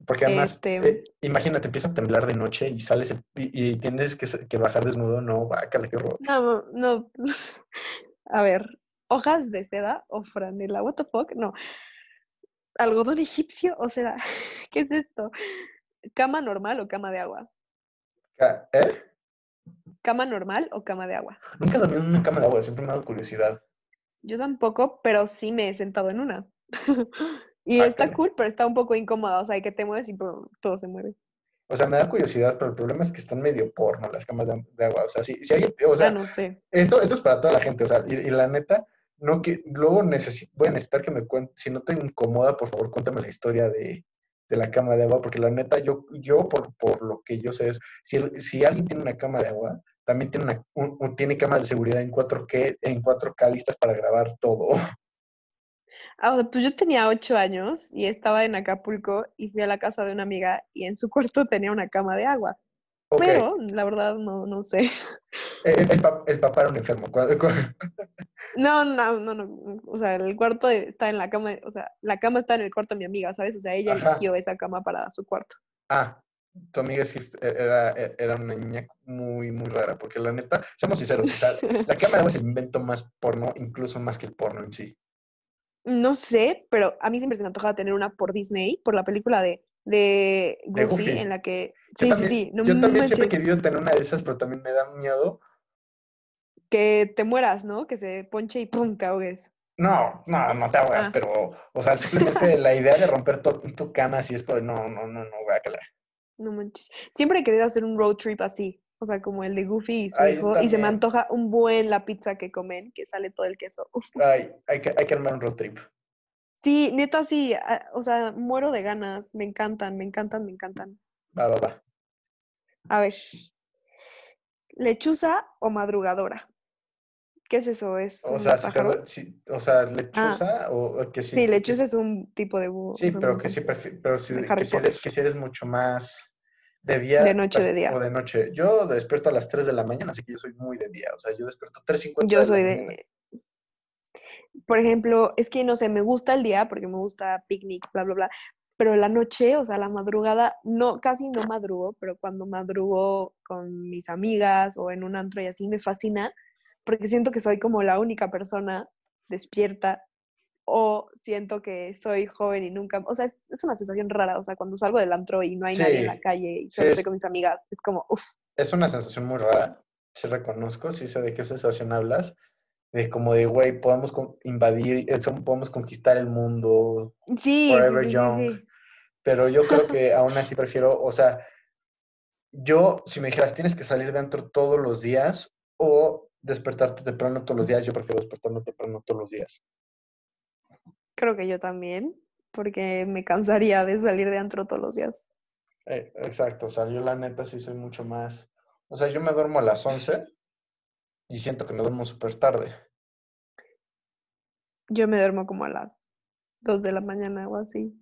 Porque además, Este- eh, imagínate, empieza a temblar de noche y sales y tienes que bajar desnudo, no, bácala, qué horror. No, no. A ver, hojas de seda o franela, what the fuck, no. ¿Algodón egipcio? O sea, ¿qué es esto? ¿Cama normal o cama de agua? ¿Eh? ¿Cama normal o cama de agua? Nunca dormí en una cama de agua, siempre me ha dado curiosidad. Yo tampoco, pero sí me he sentado en una. Y Ah, está cool, pero está un poco incómoda, o sea, que te mueves y todo se mueve. O sea, me da curiosidad, pero el problema es que están medio porno las camas de, de agua. O sea, si, si alguien, o sea, ah, no sé. esto, esto es para toda la gente, o sea, y, y la neta, no que luego voy a necesitar que me cuente, si no te incomoda, por favor, cuéntame la historia de, de la cama de agua, porque la neta, yo, yo por, por lo que yo sé es, si, si alguien tiene una cama de agua, también tiene, una, un- un- tiene cámaras de seguridad en 4K, en 4K listas para grabar todo. Ah, pues yo tenía ocho años y estaba en Acapulco y fui a la casa de una amiga y en su cuarto tenía una cama de agua. Pero la verdad no, no sé. el, el pa- el papá era un enfermo. No, no, no, no. O sea, el cuarto está en la cama, o sea, la cama está en el cuarto de mi amiga, ¿sabes? O sea, ella Ajá. eligió esa cama para su cuarto. Ah, tu amiga est- era, era una niña muy, muy rara, porque la neta, seamos sinceros, o sea, la cama es el invento más porno, incluso más que el porno en sí. No sé, pero a mí siempre se me antojaba tener una por Disney, por la película de, de De Goofy, en la que... Sí, también, sí, sí. No yo también siempre he querido tener una de esas, pero también me da miedo. que te mueras, ¿no? Que se ponche y ¡pum! te ahogues. No, no, no te ahogas, Ah. pero, o sea, simplemente la idea de romper tu, tu cama así es como, no, no, no, no, guácala. No manches. Siempre he querido hacer un road trip así. O sea, como el de Goofy y su Ay, hijo. Y se me antoja un buen la pizza que comen, que sale todo el queso. Ay, hay que, hay que armar un road trip. Sí, neta, sí. ah, O sea, muero de ganas. Me encantan, me encantan, me encantan. Va, va, va. A ver. ¿Lechuza o madrugadora? ¿Qué es eso? ¿Es O sea, si te si- o sea, lechuza o, o que sí. Sí, que lechuza es un tipo de búho. Sí, pero que prefi- pero de que si eres, que si eres mucho más de día. De noche, de día. O de noche. Yo despierto a las 3 de la mañana, así que yo soy muy de día. O sea, yo despierto 3.50 Yo de la soy mañana. Por ejemplo, es que no sé, me gusta el día porque me gusta picnic, bla, bla, bla. Pero la noche, o sea, la madrugada, no, casi no madrugo, pero cuando madrugo con mis amigas o en un antro y así, me fascina porque siento que soy como la única persona despierta o siento que soy joven y nunca, o sea, es, es una sensación rara, o sea, cuando salgo del antro y no hay nadie en la Sí, calle y sí, solo estoy con mis amigas, es como, uff, Es una sensación muy rara. Sí reconozco, sí sé de qué sensación hablas. De como de, güey, podemos invadir, eh, podemos conquistar el mundo, sí, sí, Forever sí, sí, young. sí. pero yo creo que aún así prefiero, o sea, yo, si me dijeras, tienes que salir dentro todos los días o despertarte temprano todos los días, yo prefiero despertarme temprano todos los días. Creo que yo también, porque me cansaría de salir de antro todos los días. Eh, exacto, o sea, yo la neta sí soy mucho más, o sea, yo me duermo a las 11 y siento que me duermo súper tarde. Yo me duermo como a las 2 de la mañana o así.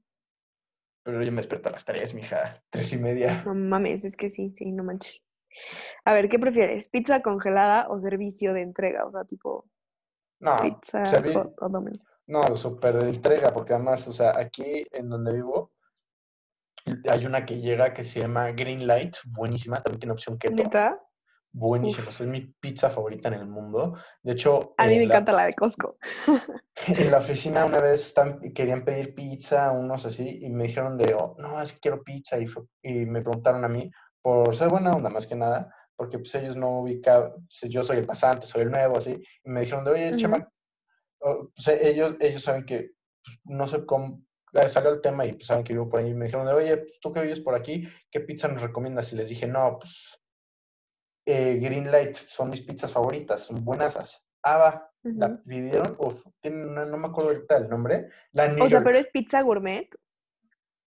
Pero yo me despierto a las 3, mija, tres y media. No mames, es que sí, sí, no manches. A ver, ¿qué prefieres? ¿Pizza congelada o servicio de entrega? O sea, tipo No, pizza serví- o Domino's. no, súper de entrega, porque además, o sea, aquí en donde vivo hay una que llega que se llama Green Light, buenísima, también tiene opción keto, ¿Neta? Buenísima, Uf. es mi pizza favorita en el mundo. De hecho, A mí me la- encanta la de Costco. En la oficina una vez están- querían pedir pizza, unos así, y me dijeron de, "Oh, no, es que quiero pizza, y, fue- y me preguntaron a mí, por ser buena onda más que nada, porque pues ellos no ubicaban, pues, yo soy el pasante, soy el nuevo, así, y me dijeron de, oye, chama, o, pues, ellos, ellos saben que, pues, no sé cómo, salió el tema y pues, saben que vivo por ahí, y me dijeron de, oye, tú que vives por aquí, ¿qué pizza nos recomiendas? Y les dije, no, pues, eh, Green Light son mis pizzas favoritas, son buenasas. Ah, va, la Ujú. pidieron, uf, tienen una- no me acuerdo ahorita el nombre, la O New sea, York, pero es pizza gourmet.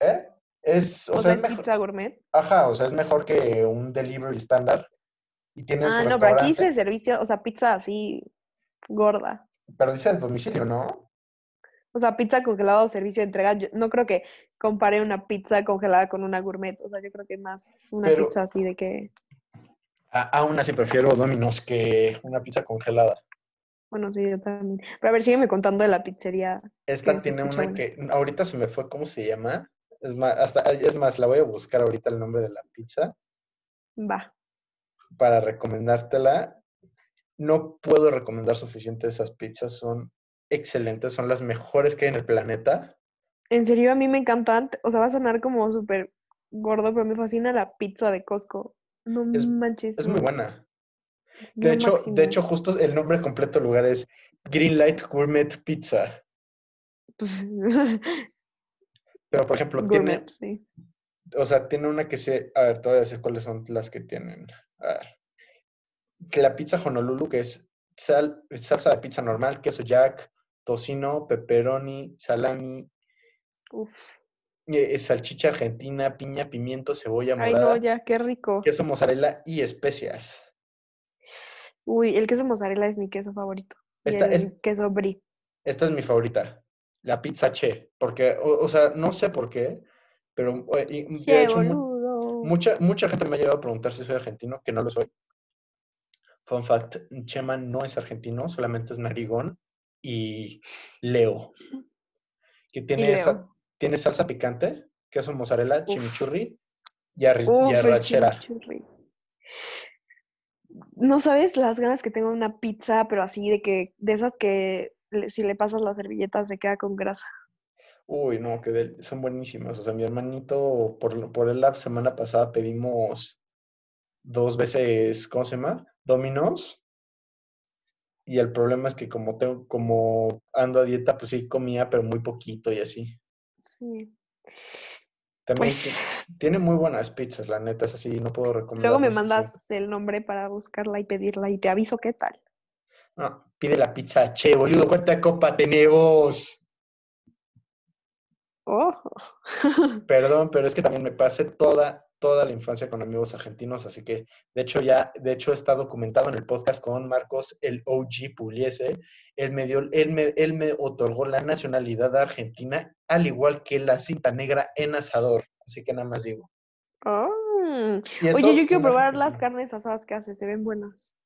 ¿eh? Es, o, O, sea, sea, es es mejor, pizza gourmet. ajá, o sea, es mejor que un delivery estándar y tiene Ah, su no, pero aquí dice servicio, o sea, pizza así gorda. pero dice el domicilio, ¿no? O sea, pizza congelada o servicio de entrega. Yo no creo que compare una pizza congelada con una gourmet. O sea, yo creo que más una Pero- pizza así de que, A- aún así prefiero Domino's que una pizza congelada. bueno, sí, yo también. Pero a ver, sígueme contando de la pizzería. Esta tiene una que ahorita se me fue, ¿cómo se llama? Es más, hasta, es más, la voy a buscar ahorita el nombre de la pizza Va. para recomendártela. No puedo recomendar suficiente esas pizzas, son excelentes, son las mejores que hay en el planeta. En serio, a mí me encantan. O sea, va a sonar como súper gordo, pero me fascina la pizza de Costco. No Es- manches. Es muy buena. es De hecho, máximo. de hecho, justo el nombre completo del lugar es Greenlight Gourmet Pizza. Pues, Pero, por ejemplo, gourmet, tiene, sí. o sea, tiene una que se, a ver, te voy a decir cuáles son las que tienen. A ver. Que la pizza Honolulu, que es sal, salsa de pizza normal, queso jack, tocino, pepperoni, salami, Uf. Eh, salchicha argentina, piña, pimiento, cebolla Ay, no, morada, ya, qué rico. queso mozzarella y especias. Uy, el queso mozzarella es mi queso favorito. Y Esta el es- queso brie. Esta es mi favorita, la pizza che, porque, o, o sea, no sé por qué, pero eh, y- de ¡Qué hecho, boludo! mucha, mucha gente me ha llegado a preguntar si soy argentino, que no lo soy. Fun fact, Chema no es argentino, solamente es narigón y Leo, que tiene, Leo. sa- tiene salsa picante, queso mozzarella, Uf. chimichurri y, arri- Uf, arrachera. chimichurri. No sabes las ganas que tengo de una pizza, pero así de que, de esas que si le pasas la servilleta se queda con grasa. Uy, no, que son buenísimas. O sea, mi hermanito, por, por la semana pasada pedimos dos veces, ¿cómo se llama? Dominos. Y el problema es que como tengo, como ando a dieta, pues sí comía, pero muy poquito y así. Sí. También Pues ti- tiene muy buenas pizzas, la neta, es así, no puedo recomendar. luego me mandas el nombre para buscarla y pedirla y te aviso qué tal. No, pide la pizza, che, boludo, ¿cuánta copa tenemos? Oh. Perdón, pero es que también me pasé toda, toda la infancia con amigos argentinos, así que de hecho ya, de hecho está documentado en el podcast con Marcos, el OG Pugliese. Él me dio, él me, él me otorgó la nacionalidad argentina, al igual que la cinta negra en asador. Así que nada más digo. Oh. Eso Oye, yo quiero probar las carnes asadas que haces, se ven buenas.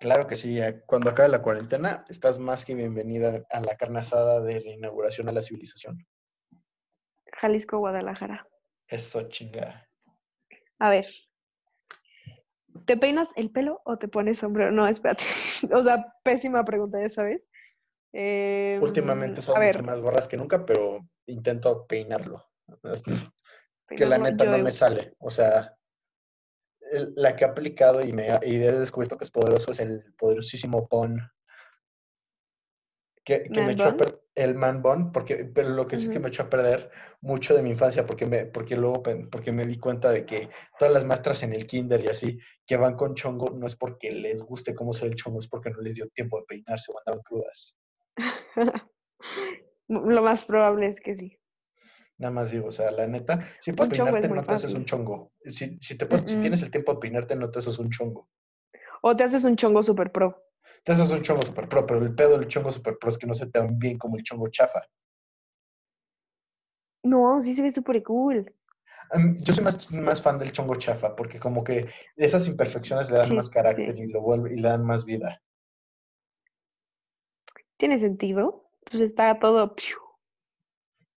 Claro que sí, eh, cuando acabe la cuarentena, estás más que bienvenida a la carne asada de reinauguración a la civilización. Jalisco, Guadalajara. Eso chingada. A ver. ¿Te peinas el pelo o te pones sombrero? No, espérate. O sea, pésima pregunta, ya sabes. Em, Últimamente son más gorras que nunca, pero intento peinarlo. que la neta no me sale. O sea, el- la que he aplicado y, me, ha- y he descubierto que es poderoso es el poderosísimo Pon. Que, que me ¿Man echó a bun? per- el man bun, porque, pero lo que sí es que Ujú. me echó a perder mucho de mi infancia, porque me, porque luego porque me di cuenta de que todas las maestras en el kinder y así, que van con chongo, no es porque les guste cómo se ve el chongo, es porque no les dio tiempo de peinarse o andaban crudas. Lo más probable es que sí. Nada más digo, o sea, la neta, si puedes peinarte, no te haces un chongo. Si, si, te puedes- si tienes el tiempo de peinarte, no te haces un chongo. O te haces un chongo super pro. Te haces un chongo super pro, pero el pedo del chongo super pro es que no se te ven bien como el chongo chafa. No, sí se ve súper cool. Yo soy más, más fan del chongo chafa, porque como que esas imperfecciones le dan Sí, más carácter sí. y lo vuelve, y le dan más vida. ¿Tiene sentido? Pues está todo.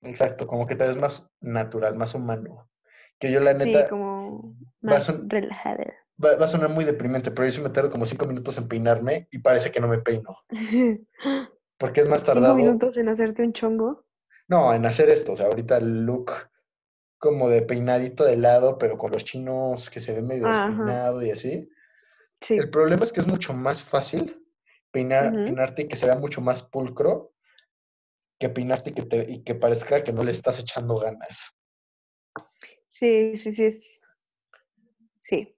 Exacto, como que te ves más natural, más humano. Que yo la Sí, neta, como va a, más son- relajado. Va- va a sonar muy deprimente, pero yo sí me tardo como cinco minutos en peinarme y parece que no me peino. Porque es más Cinco tardado. minutos en hacerte un chongo. No, en hacer esto, o sea, ahorita el look como de peinadito de lado, pero con los chinos que se ve medio despeinado y así. Sí. El problema es que es mucho más fácil peinar, peinarte y que se vea mucho más pulcro que peinarte y que, te, y que parezca que no le estás echando ganas. Sí, sí, sí. Sí,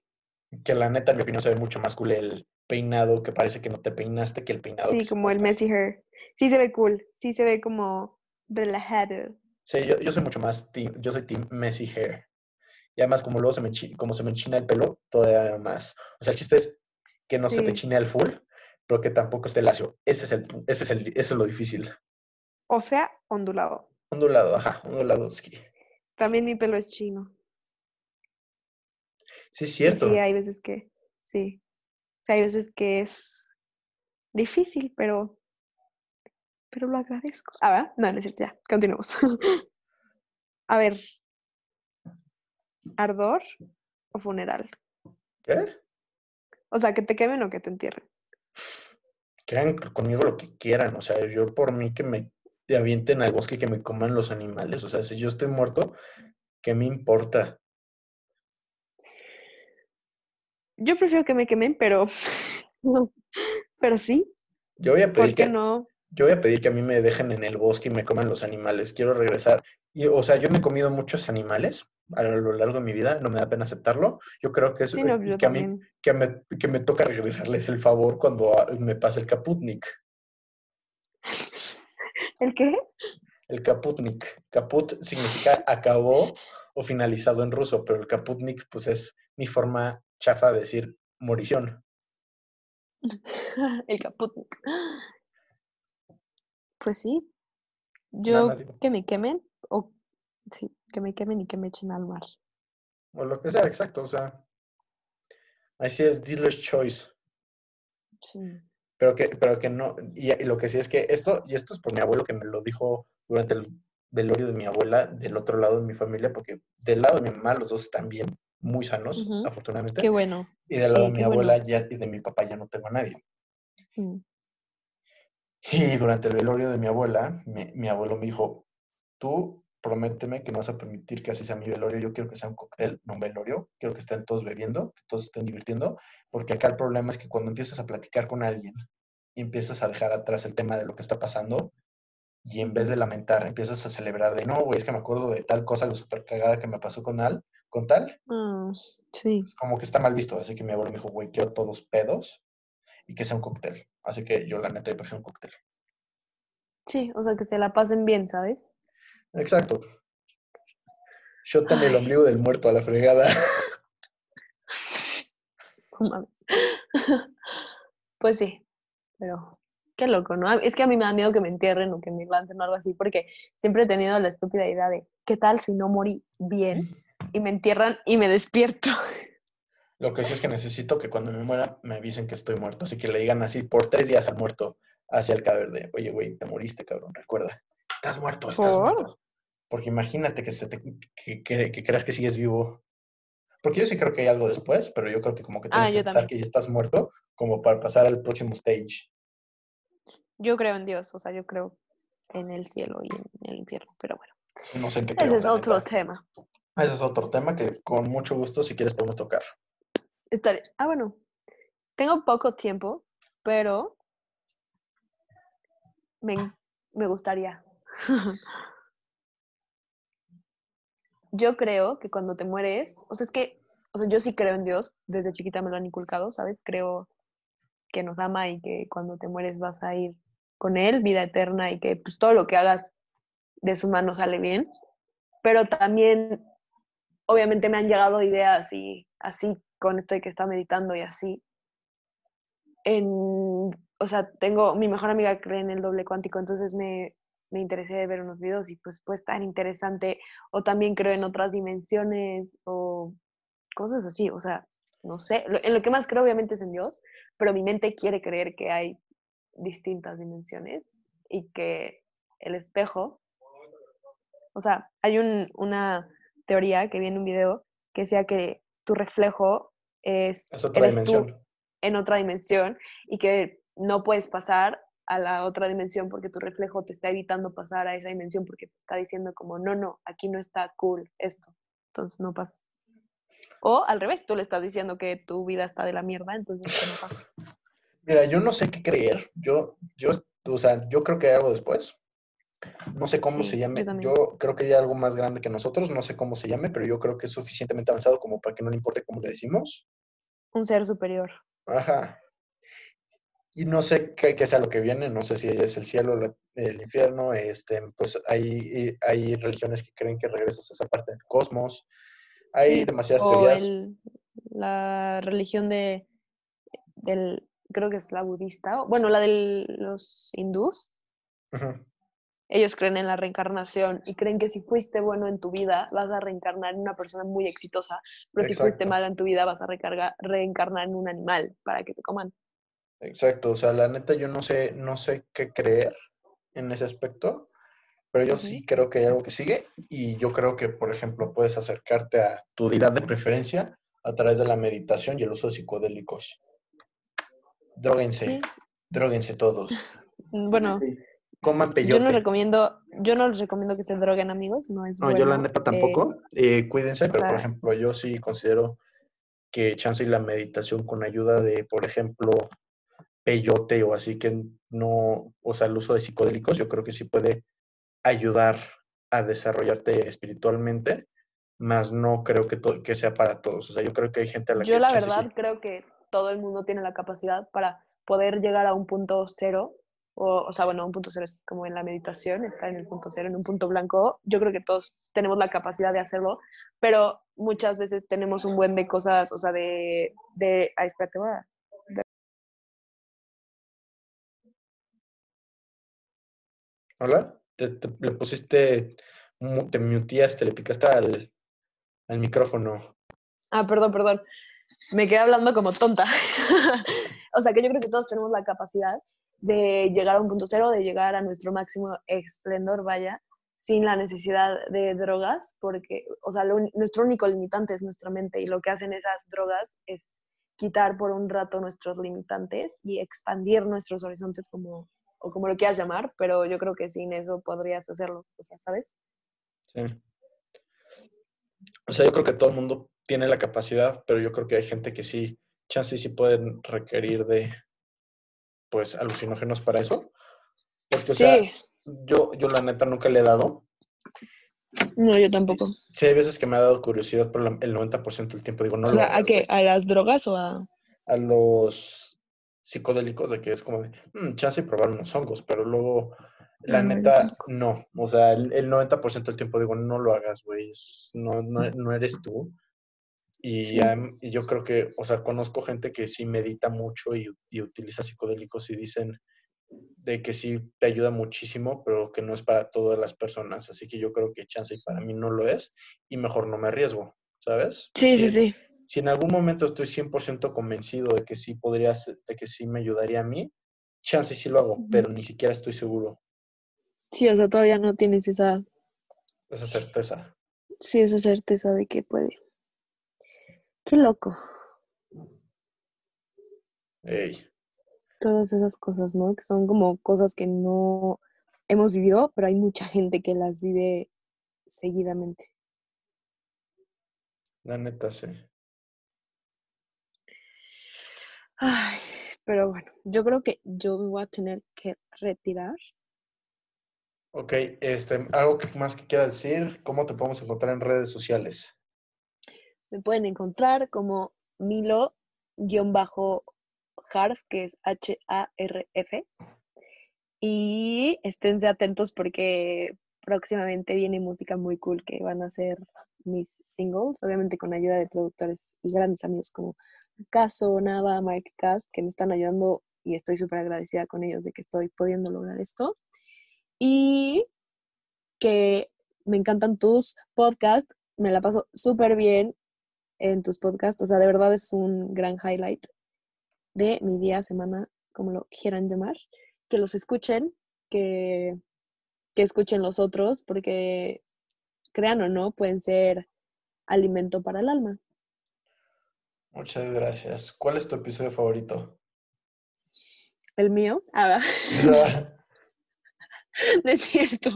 Que la neta, en mi opinión, se ve mucho más cool el peinado que parece que no te peinaste que el peinado sí, como el messy hair. Sí se ve cool. Sí se ve como relajado. Sí, yo, yo soy mucho más team, yo soy team messy hair. Y además, como luego se me, como se me enchina el pelo, todavía más. O sea, el chiste es que no se te Sí. chine al full, pero que tampoco esté lacio. Ese es el, ese es el, eso es lo difícil. O sea, ondulado. Ondulado, ajá, ondulado. ski. También mi pelo es chino. Sí, es Y cierto. sí, hay veces que, sí. O sea, hay veces que es difícil, pero, pero lo agradezco. Ah, ¿va? No, no es cierto, ya, continuemos. A ver, ¿ardor o funeral? ¿Qué? O sea, que te quemen o que te entierren. Que hagan conmigo lo que quieran. O sea, yo por mí que me avienten al bosque y que me coman los animales. O sea, si yo estoy muerto, ¿qué me importa? Yo prefiero que me quemen, pero. Pero sí. Yo voy a ¿Por pedir qué que, no? yo voy a pedir que a mí me dejen en el bosque y me coman los animales. Quiero regresar. Y, o sea, yo me he comido muchos animales a lo largo de mi vida, no me da pena aceptarlo. Yo creo que es Sí, no, eh, que a mí que me, que me toca regresarles el favor cuando ah, me pase el Kaputnik. ¿El qué? El Kaputnik. Kaput significa acabó o finalizado en ruso, pero el Kaputnik pues es mi forma chafa de decir morición. El caput. Pues sí. Yo que me quemen o sí, que me quemen y que me echen al mar. O lo que sea, exacto. O sea, así es dealer's choice. Sí. Pero que, pero que no, y, y lo que sí es que esto, y esto es por mi abuelo que me lo dijo durante el velorio de mi abuela del otro lado de mi familia, porque del lado de mi mamá los dos están bien, muy sanos, afortunadamente, Qué bueno. y lado sí, de mi bueno. abuela ya, y de mi papá ya no tengo a nadie. Mm. Y durante el velorio de mi abuela, mi, mi abuelo me dijo, tú prométeme que no vas a permitir que así sea mi velorio, yo quiero que sea un cóctel, no un velorio, quiero que estén todos bebiendo, que todos estén divirtiendo, porque acá el problema es que cuando empiezas a platicar con alguien y empiezas a dejar atrás el tema de lo que está pasando, y en vez de lamentar, empiezas a celebrar de, no, güey, es que me acuerdo de tal cosa, lo super cagada que me pasó con, al, con tal, Ah, sí. pues, como que está mal visto, así que mi abuelo me dijo, güey, quiero todos pedos y que sea un cóctel. Así que yo la neta yo prefiero un cóctel. Sí, o sea, que se la pasen bien, ¿sabes? Exacto. Shot en el ombligo del muerto a la fregada. No mames. Pues sí, pero qué loco, ¿no? Es que a mí me da miedo que me entierren o que me lancen o algo así, porque siempre he tenido la estúpida idea de, ¿qué tal si no morí bien y me entierran y me despierto? Lo que sí es que necesito que cuando me muera me avisen que estoy muerto. Así que le digan así por tres días al muerto hacia el cadáver de, oye, güey, te moriste, cabrón, recuerda. Estás muerto, estás ¿Por? muerto. Porque imagínate que, se te- que, que- que creas que sigues vivo. Porque yo sí creo que hay algo después, pero yo creo que como que Ah, tienes que yo aceptar también. que ya estás muerto como para pasar al próximo stage. Yo creo en Dios, o sea, yo creo en el cielo y en el infierno, pero bueno, No sé en qué ese creo, es otro neta. tema. Ese es otro tema que con mucho gusto, si quieres, podemos tocar. Ah, bueno, tengo poco tiempo, pero me, me gustaría. Yo creo que cuando te mueres, o sea, es que, o sea, yo sí creo en Dios, desde chiquita me lo han inculcado, ¿sabes? Creo que nos ama y que cuando te mueres vas a ir con Él, vida eterna, y que pues todo lo que hagas de su mano sale bien. Pero también, obviamente me han llegado ideas y así, con esto de que está meditando y así. En, o sea, tengo, mi mejor amiga cree en el doble cuántico, entonces me, me interesé de ver unos videos y pues pues tan interesante. O también creo en otras dimensiones o cosas así, o sea, no sé. En lo que más creo obviamente es en Dios, pero mi mente quiere creer que hay distintas dimensiones y que el espejo, o sea, hay un- una teoría que vi en un video que decía que tu reflejo es, Es otra eres tú dimensión. en otra dimensión y que no puedes pasar a la otra dimensión porque tu reflejo te está evitando pasar a esa dimensión porque te está diciendo como, no, no, aquí no está cool esto, entonces no pasas. O al revés, tú le estás diciendo que tu vida está de la mierda, entonces no pasa. Mira, yo no sé qué creer. Yo, yo, o sea, yo creo que hay algo después. No sé cómo Sí, se llame. Yo creo que hay algo más grande que nosotros. No sé cómo se llame, pero yo creo que es suficientemente avanzado como para que no le importe cómo le decimos. Un ser superior. Ajá. Y no sé qué, qué sea lo que viene. No sé si es el cielo, la- el infierno. Este, pues hay, hay religiones que creen que regresas a esa parte del cosmos. Hay Sí, demasiadas o teorías. el, la religión de, del, creo que es la budista, bueno, la de los hindús, Ujú. Ellos creen en la reencarnación y creen que si fuiste bueno en tu vida vas a reencarnar en una persona muy exitosa, pero si fuiste mala en tu vida vas a recarga- reencarnar en un animal para que te coman. Exacto, o sea, la neta yo no sé, no sé qué creer en ese aspecto, Pero yo sí creo que hay algo que sigue y yo creo que, por ejemplo, puedes acercarte a tu deidad de preferencia a través de la meditación y el uso de psicodélicos. Dróguense, Sí. dróguense todos. Bueno, Coman yo peyote. no recomiendo, yo no les recomiendo que se droguen, amigos, no es No, yo la neta eh, tampoco. Eh, cuídense, pero por ejemplo, yo sí considero que chance y la meditación con ayuda de, por ejemplo, peyote o así que no, o sea, el uso de psicodélicos, yo creo que sí puede ayudar a desarrollarte espiritualmente, más no creo que, que sea para todos. O sea, yo creo que hay gente a la Yo que la chance verdad sí. creo que todo el mundo tiene la capacidad para poder llegar a un punto cero, o, o sea, bueno, un punto cero es como en la meditación, está en el punto cero, en un punto blanco. Yo creo que todos tenemos la capacidad de hacerlo, pero muchas veces tenemos un buen de cosas, o sea, de, de, ay, espérate, voy a- ¿Hola? Te, te- le pusiste, te muteaste, le picaste al, al micrófono. Ah, perdón, perdón. Me quedé hablando como tonta. o sea que yo creo que todos tenemos la capacidad de llegar a un punto cero, de llegar a nuestro máximo esplendor, vaya, sin la necesidad de drogas, porque, o sea, nuestro único limitante es nuestra mente y lo que hacen esas drogas es quitar por un rato nuestros limitantes y expandir nuestros horizontes como, o como lo quieras llamar, pero yo creo que sin eso podrías hacerlo, o sea, ¿sabes? Sí. O sea, yo creo que todo el mundo tiene la capacidad, pero yo creo que hay gente que sí, chance y sí pueden requerir de, pues, alucinógenos para eso. Porque, o sea, yo, yo la neta nunca le he dado. no, yo tampoco. Sí, hay veces que me ha dado curiosidad, pero la- el 90% del tiempo digo, no o lo sea, ¿a qué? ¿A las drogas o a...? A los psicodélicos, de que es como de, "Mm, chance y probar unos hongos, pero luego, la No, yo neta, no. O sea, el, el 90% del tiempo digo, no lo hagas, güey, no, no, no eres tú. Y, Sí. am- y yo creo que, o sea, conozco gente que sí medita mucho y, y utiliza psicodélicos y dicen de que sí te ayuda muchísimo, pero que no es para todas las personas. Así que yo creo que chance y para mí no lo es y mejor no me arriesgo, ¿sabes? Sí, sí, Si- sí. Si en algún momento estoy 100% convencido de que sí podría, ser- de que sí me ayudaría a mí, chance sí lo hago, pero ni siquiera estoy seguro Sí, o sea, todavía no tienes esa, esa certeza. sí, esa certeza de que puede. Qué loco. Ey, Todas esas cosas, ¿no? Que son como cosas que no hemos vivido, pero hay mucha gente que las vive seguidamente. la neta, sí. Ay, pero bueno, yo creo que yo me voy a tener que retirar. Ok, este, algo que más que quieras decir, ¿cómo te podemos encontrar en redes sociales? Me pueden encontrar como Milo-Harf, que es H-A-R-F. Y esténse atentos porque próximamente viene música muy cool que van a ser mis singles, obviamente con ayuda de productores y grandes amigos como Caso, Nava, Mike Cast, que me están ayudando y estoy súper agradecida con ellos de que estoy pudiendo lograr esto. Y que me encantan tus podcasts, me la paso súper bien en tus podcasts, o sea, de verdad es un gran highlight de mi día, semana, como lo quieran llamar, que los escuchen, que, que escuchen los otros, porque crean o no, pueden ser alimento para el alma. Muchas gracias. ¿Cuál es tu episodio favorito? El mío, ah, no es cierto.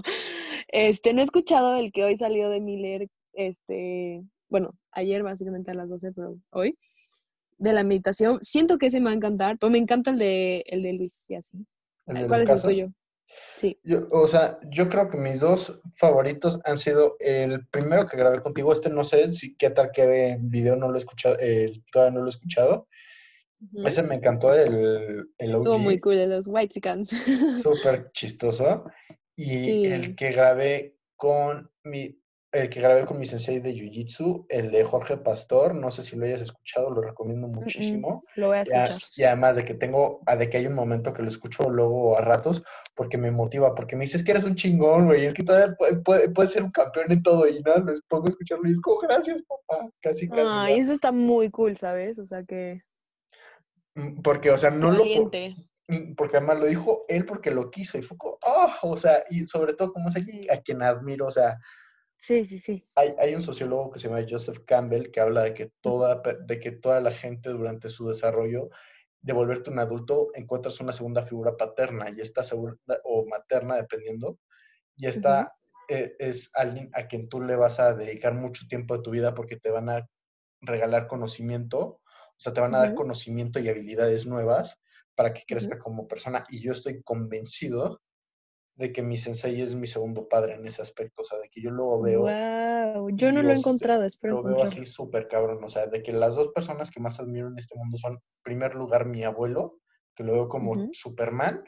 Este, no he escuchado el que hoy salió de Miller, este, bueno, ayer básicamente a las 12, pero hoy, de la meditación. Siento que ese me va a encantar, pero me encanta el de, el de Luis y así. ¿El del ¿Cuál es el tuyo? Sí. Yo, o sea, yo creo que mis dos favoritos han sido el primero que grabé contigo. Este no sé si qué tal quede en video, no lo he escuchado, eh, todavía no lo he escuchado. Ujú. Ese me encantó, el, el Estuvo OG, muy cool de los White súper chistoso. Y Sí. el que grabé con mi, el que grabé con mi sensei de Jiu-Jitsu, el de Jorge Pastor, no sé si lo hayas escuchado, lo recomiendo muchísimo. Lo voy a Y, a- escuchar. y además de que tengo, a- de que hay un momento que lo escucho luego a ratos, porque me motiva, porque me dices que eres un chingón, güey, es que todavía puede, puede- puedes ser un campeón en todo, y nada, los pongo a escucharlo y es como, gracias, papá, casi, casi. Ay, ya. eso está muy cool, ¿sabes? O sea que Mm, Porque, o sea, no lo, porque además lo dijo él porque lo quiso y fue como, oh, o sea, y sobre todo como es a quien admiro, o sea, Sí, sí, sí. hay, hay un sociólogo que se llama Joseph Campbell que habla de que toda, de que toda la gente durante su desarrollo de volverte un adulto encuentras una segunda figura paterna y esta segunda, o materna, dependiendo, y esta eh, es alguien a quien tú le vas a dedicar mucho tiempo de tu vida porque te van a regalar conocimiento, o sea, te van a dar conocimiento y habilidades nuevas para que crezca como persona. Y yo estoy convencido de que mi sensei es mi segundo padre en ese aspecto, o sea, de que yo luego veo Wow, yo no lo he encontrado, espero lo veo así súper cabrón, o sea, de que las dos personas que más admiro en este mundo son, en primer lugar, mi abuelo, que lo veo como. Superman,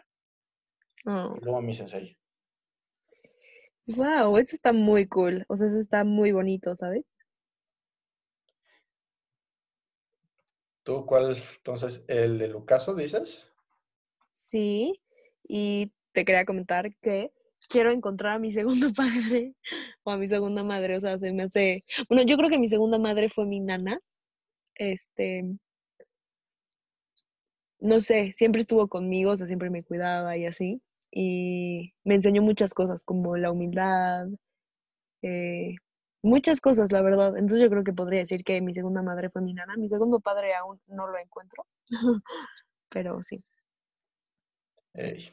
Oh, y luego a mi sensei. wow, eso está muy cool. O sea, eso está muy bonito, ¿sabes? ¿Tú cuál, entonces, el de Lucaso, dices? Sí, y te quería comentar que quiero encontrar a mi segundo padre o a mi segunda madre, o sea, se me hace, bueno, yo creo que mi segunda madre fue mi nana, este, no sé, siempre estuvo conmigo, o sea, siempre me cuidaba y así, y me enseñó muchas cosas, como la humildad, eh, muchas cosas, la verdad. Entonces yo creo que podría decir que mi segunda madre fue mi nana, mi segundo padre aún no lo encuentro, pero sí. Ey,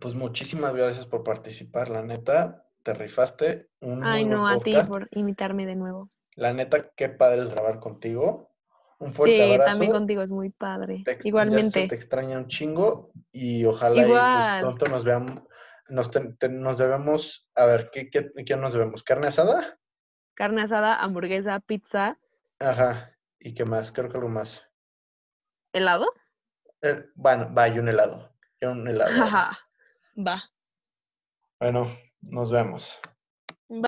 Pues muchísimas gracias por participar, la neta, te rifaste, un Ay, no, a ti por invitarme de nuevo. La neta, qué padre es grabar contigo. Un fuerte Sí, también abrazo. contigo es muy padre. te se te Igualmente. extraña un chingo y ojalá y pues pronto nos veamos, nos, te- te- nos debemos, a ver, ¿qué, qué, qué nos debemos? ¿Carne asada? Carne asada, hamburguesa, pizza, Ajá, ¿y qué más? Creo que algo más. helado. Eh, bueno, va, y un helado, y un helado. Jaja. Va. Bueno, nos vemos.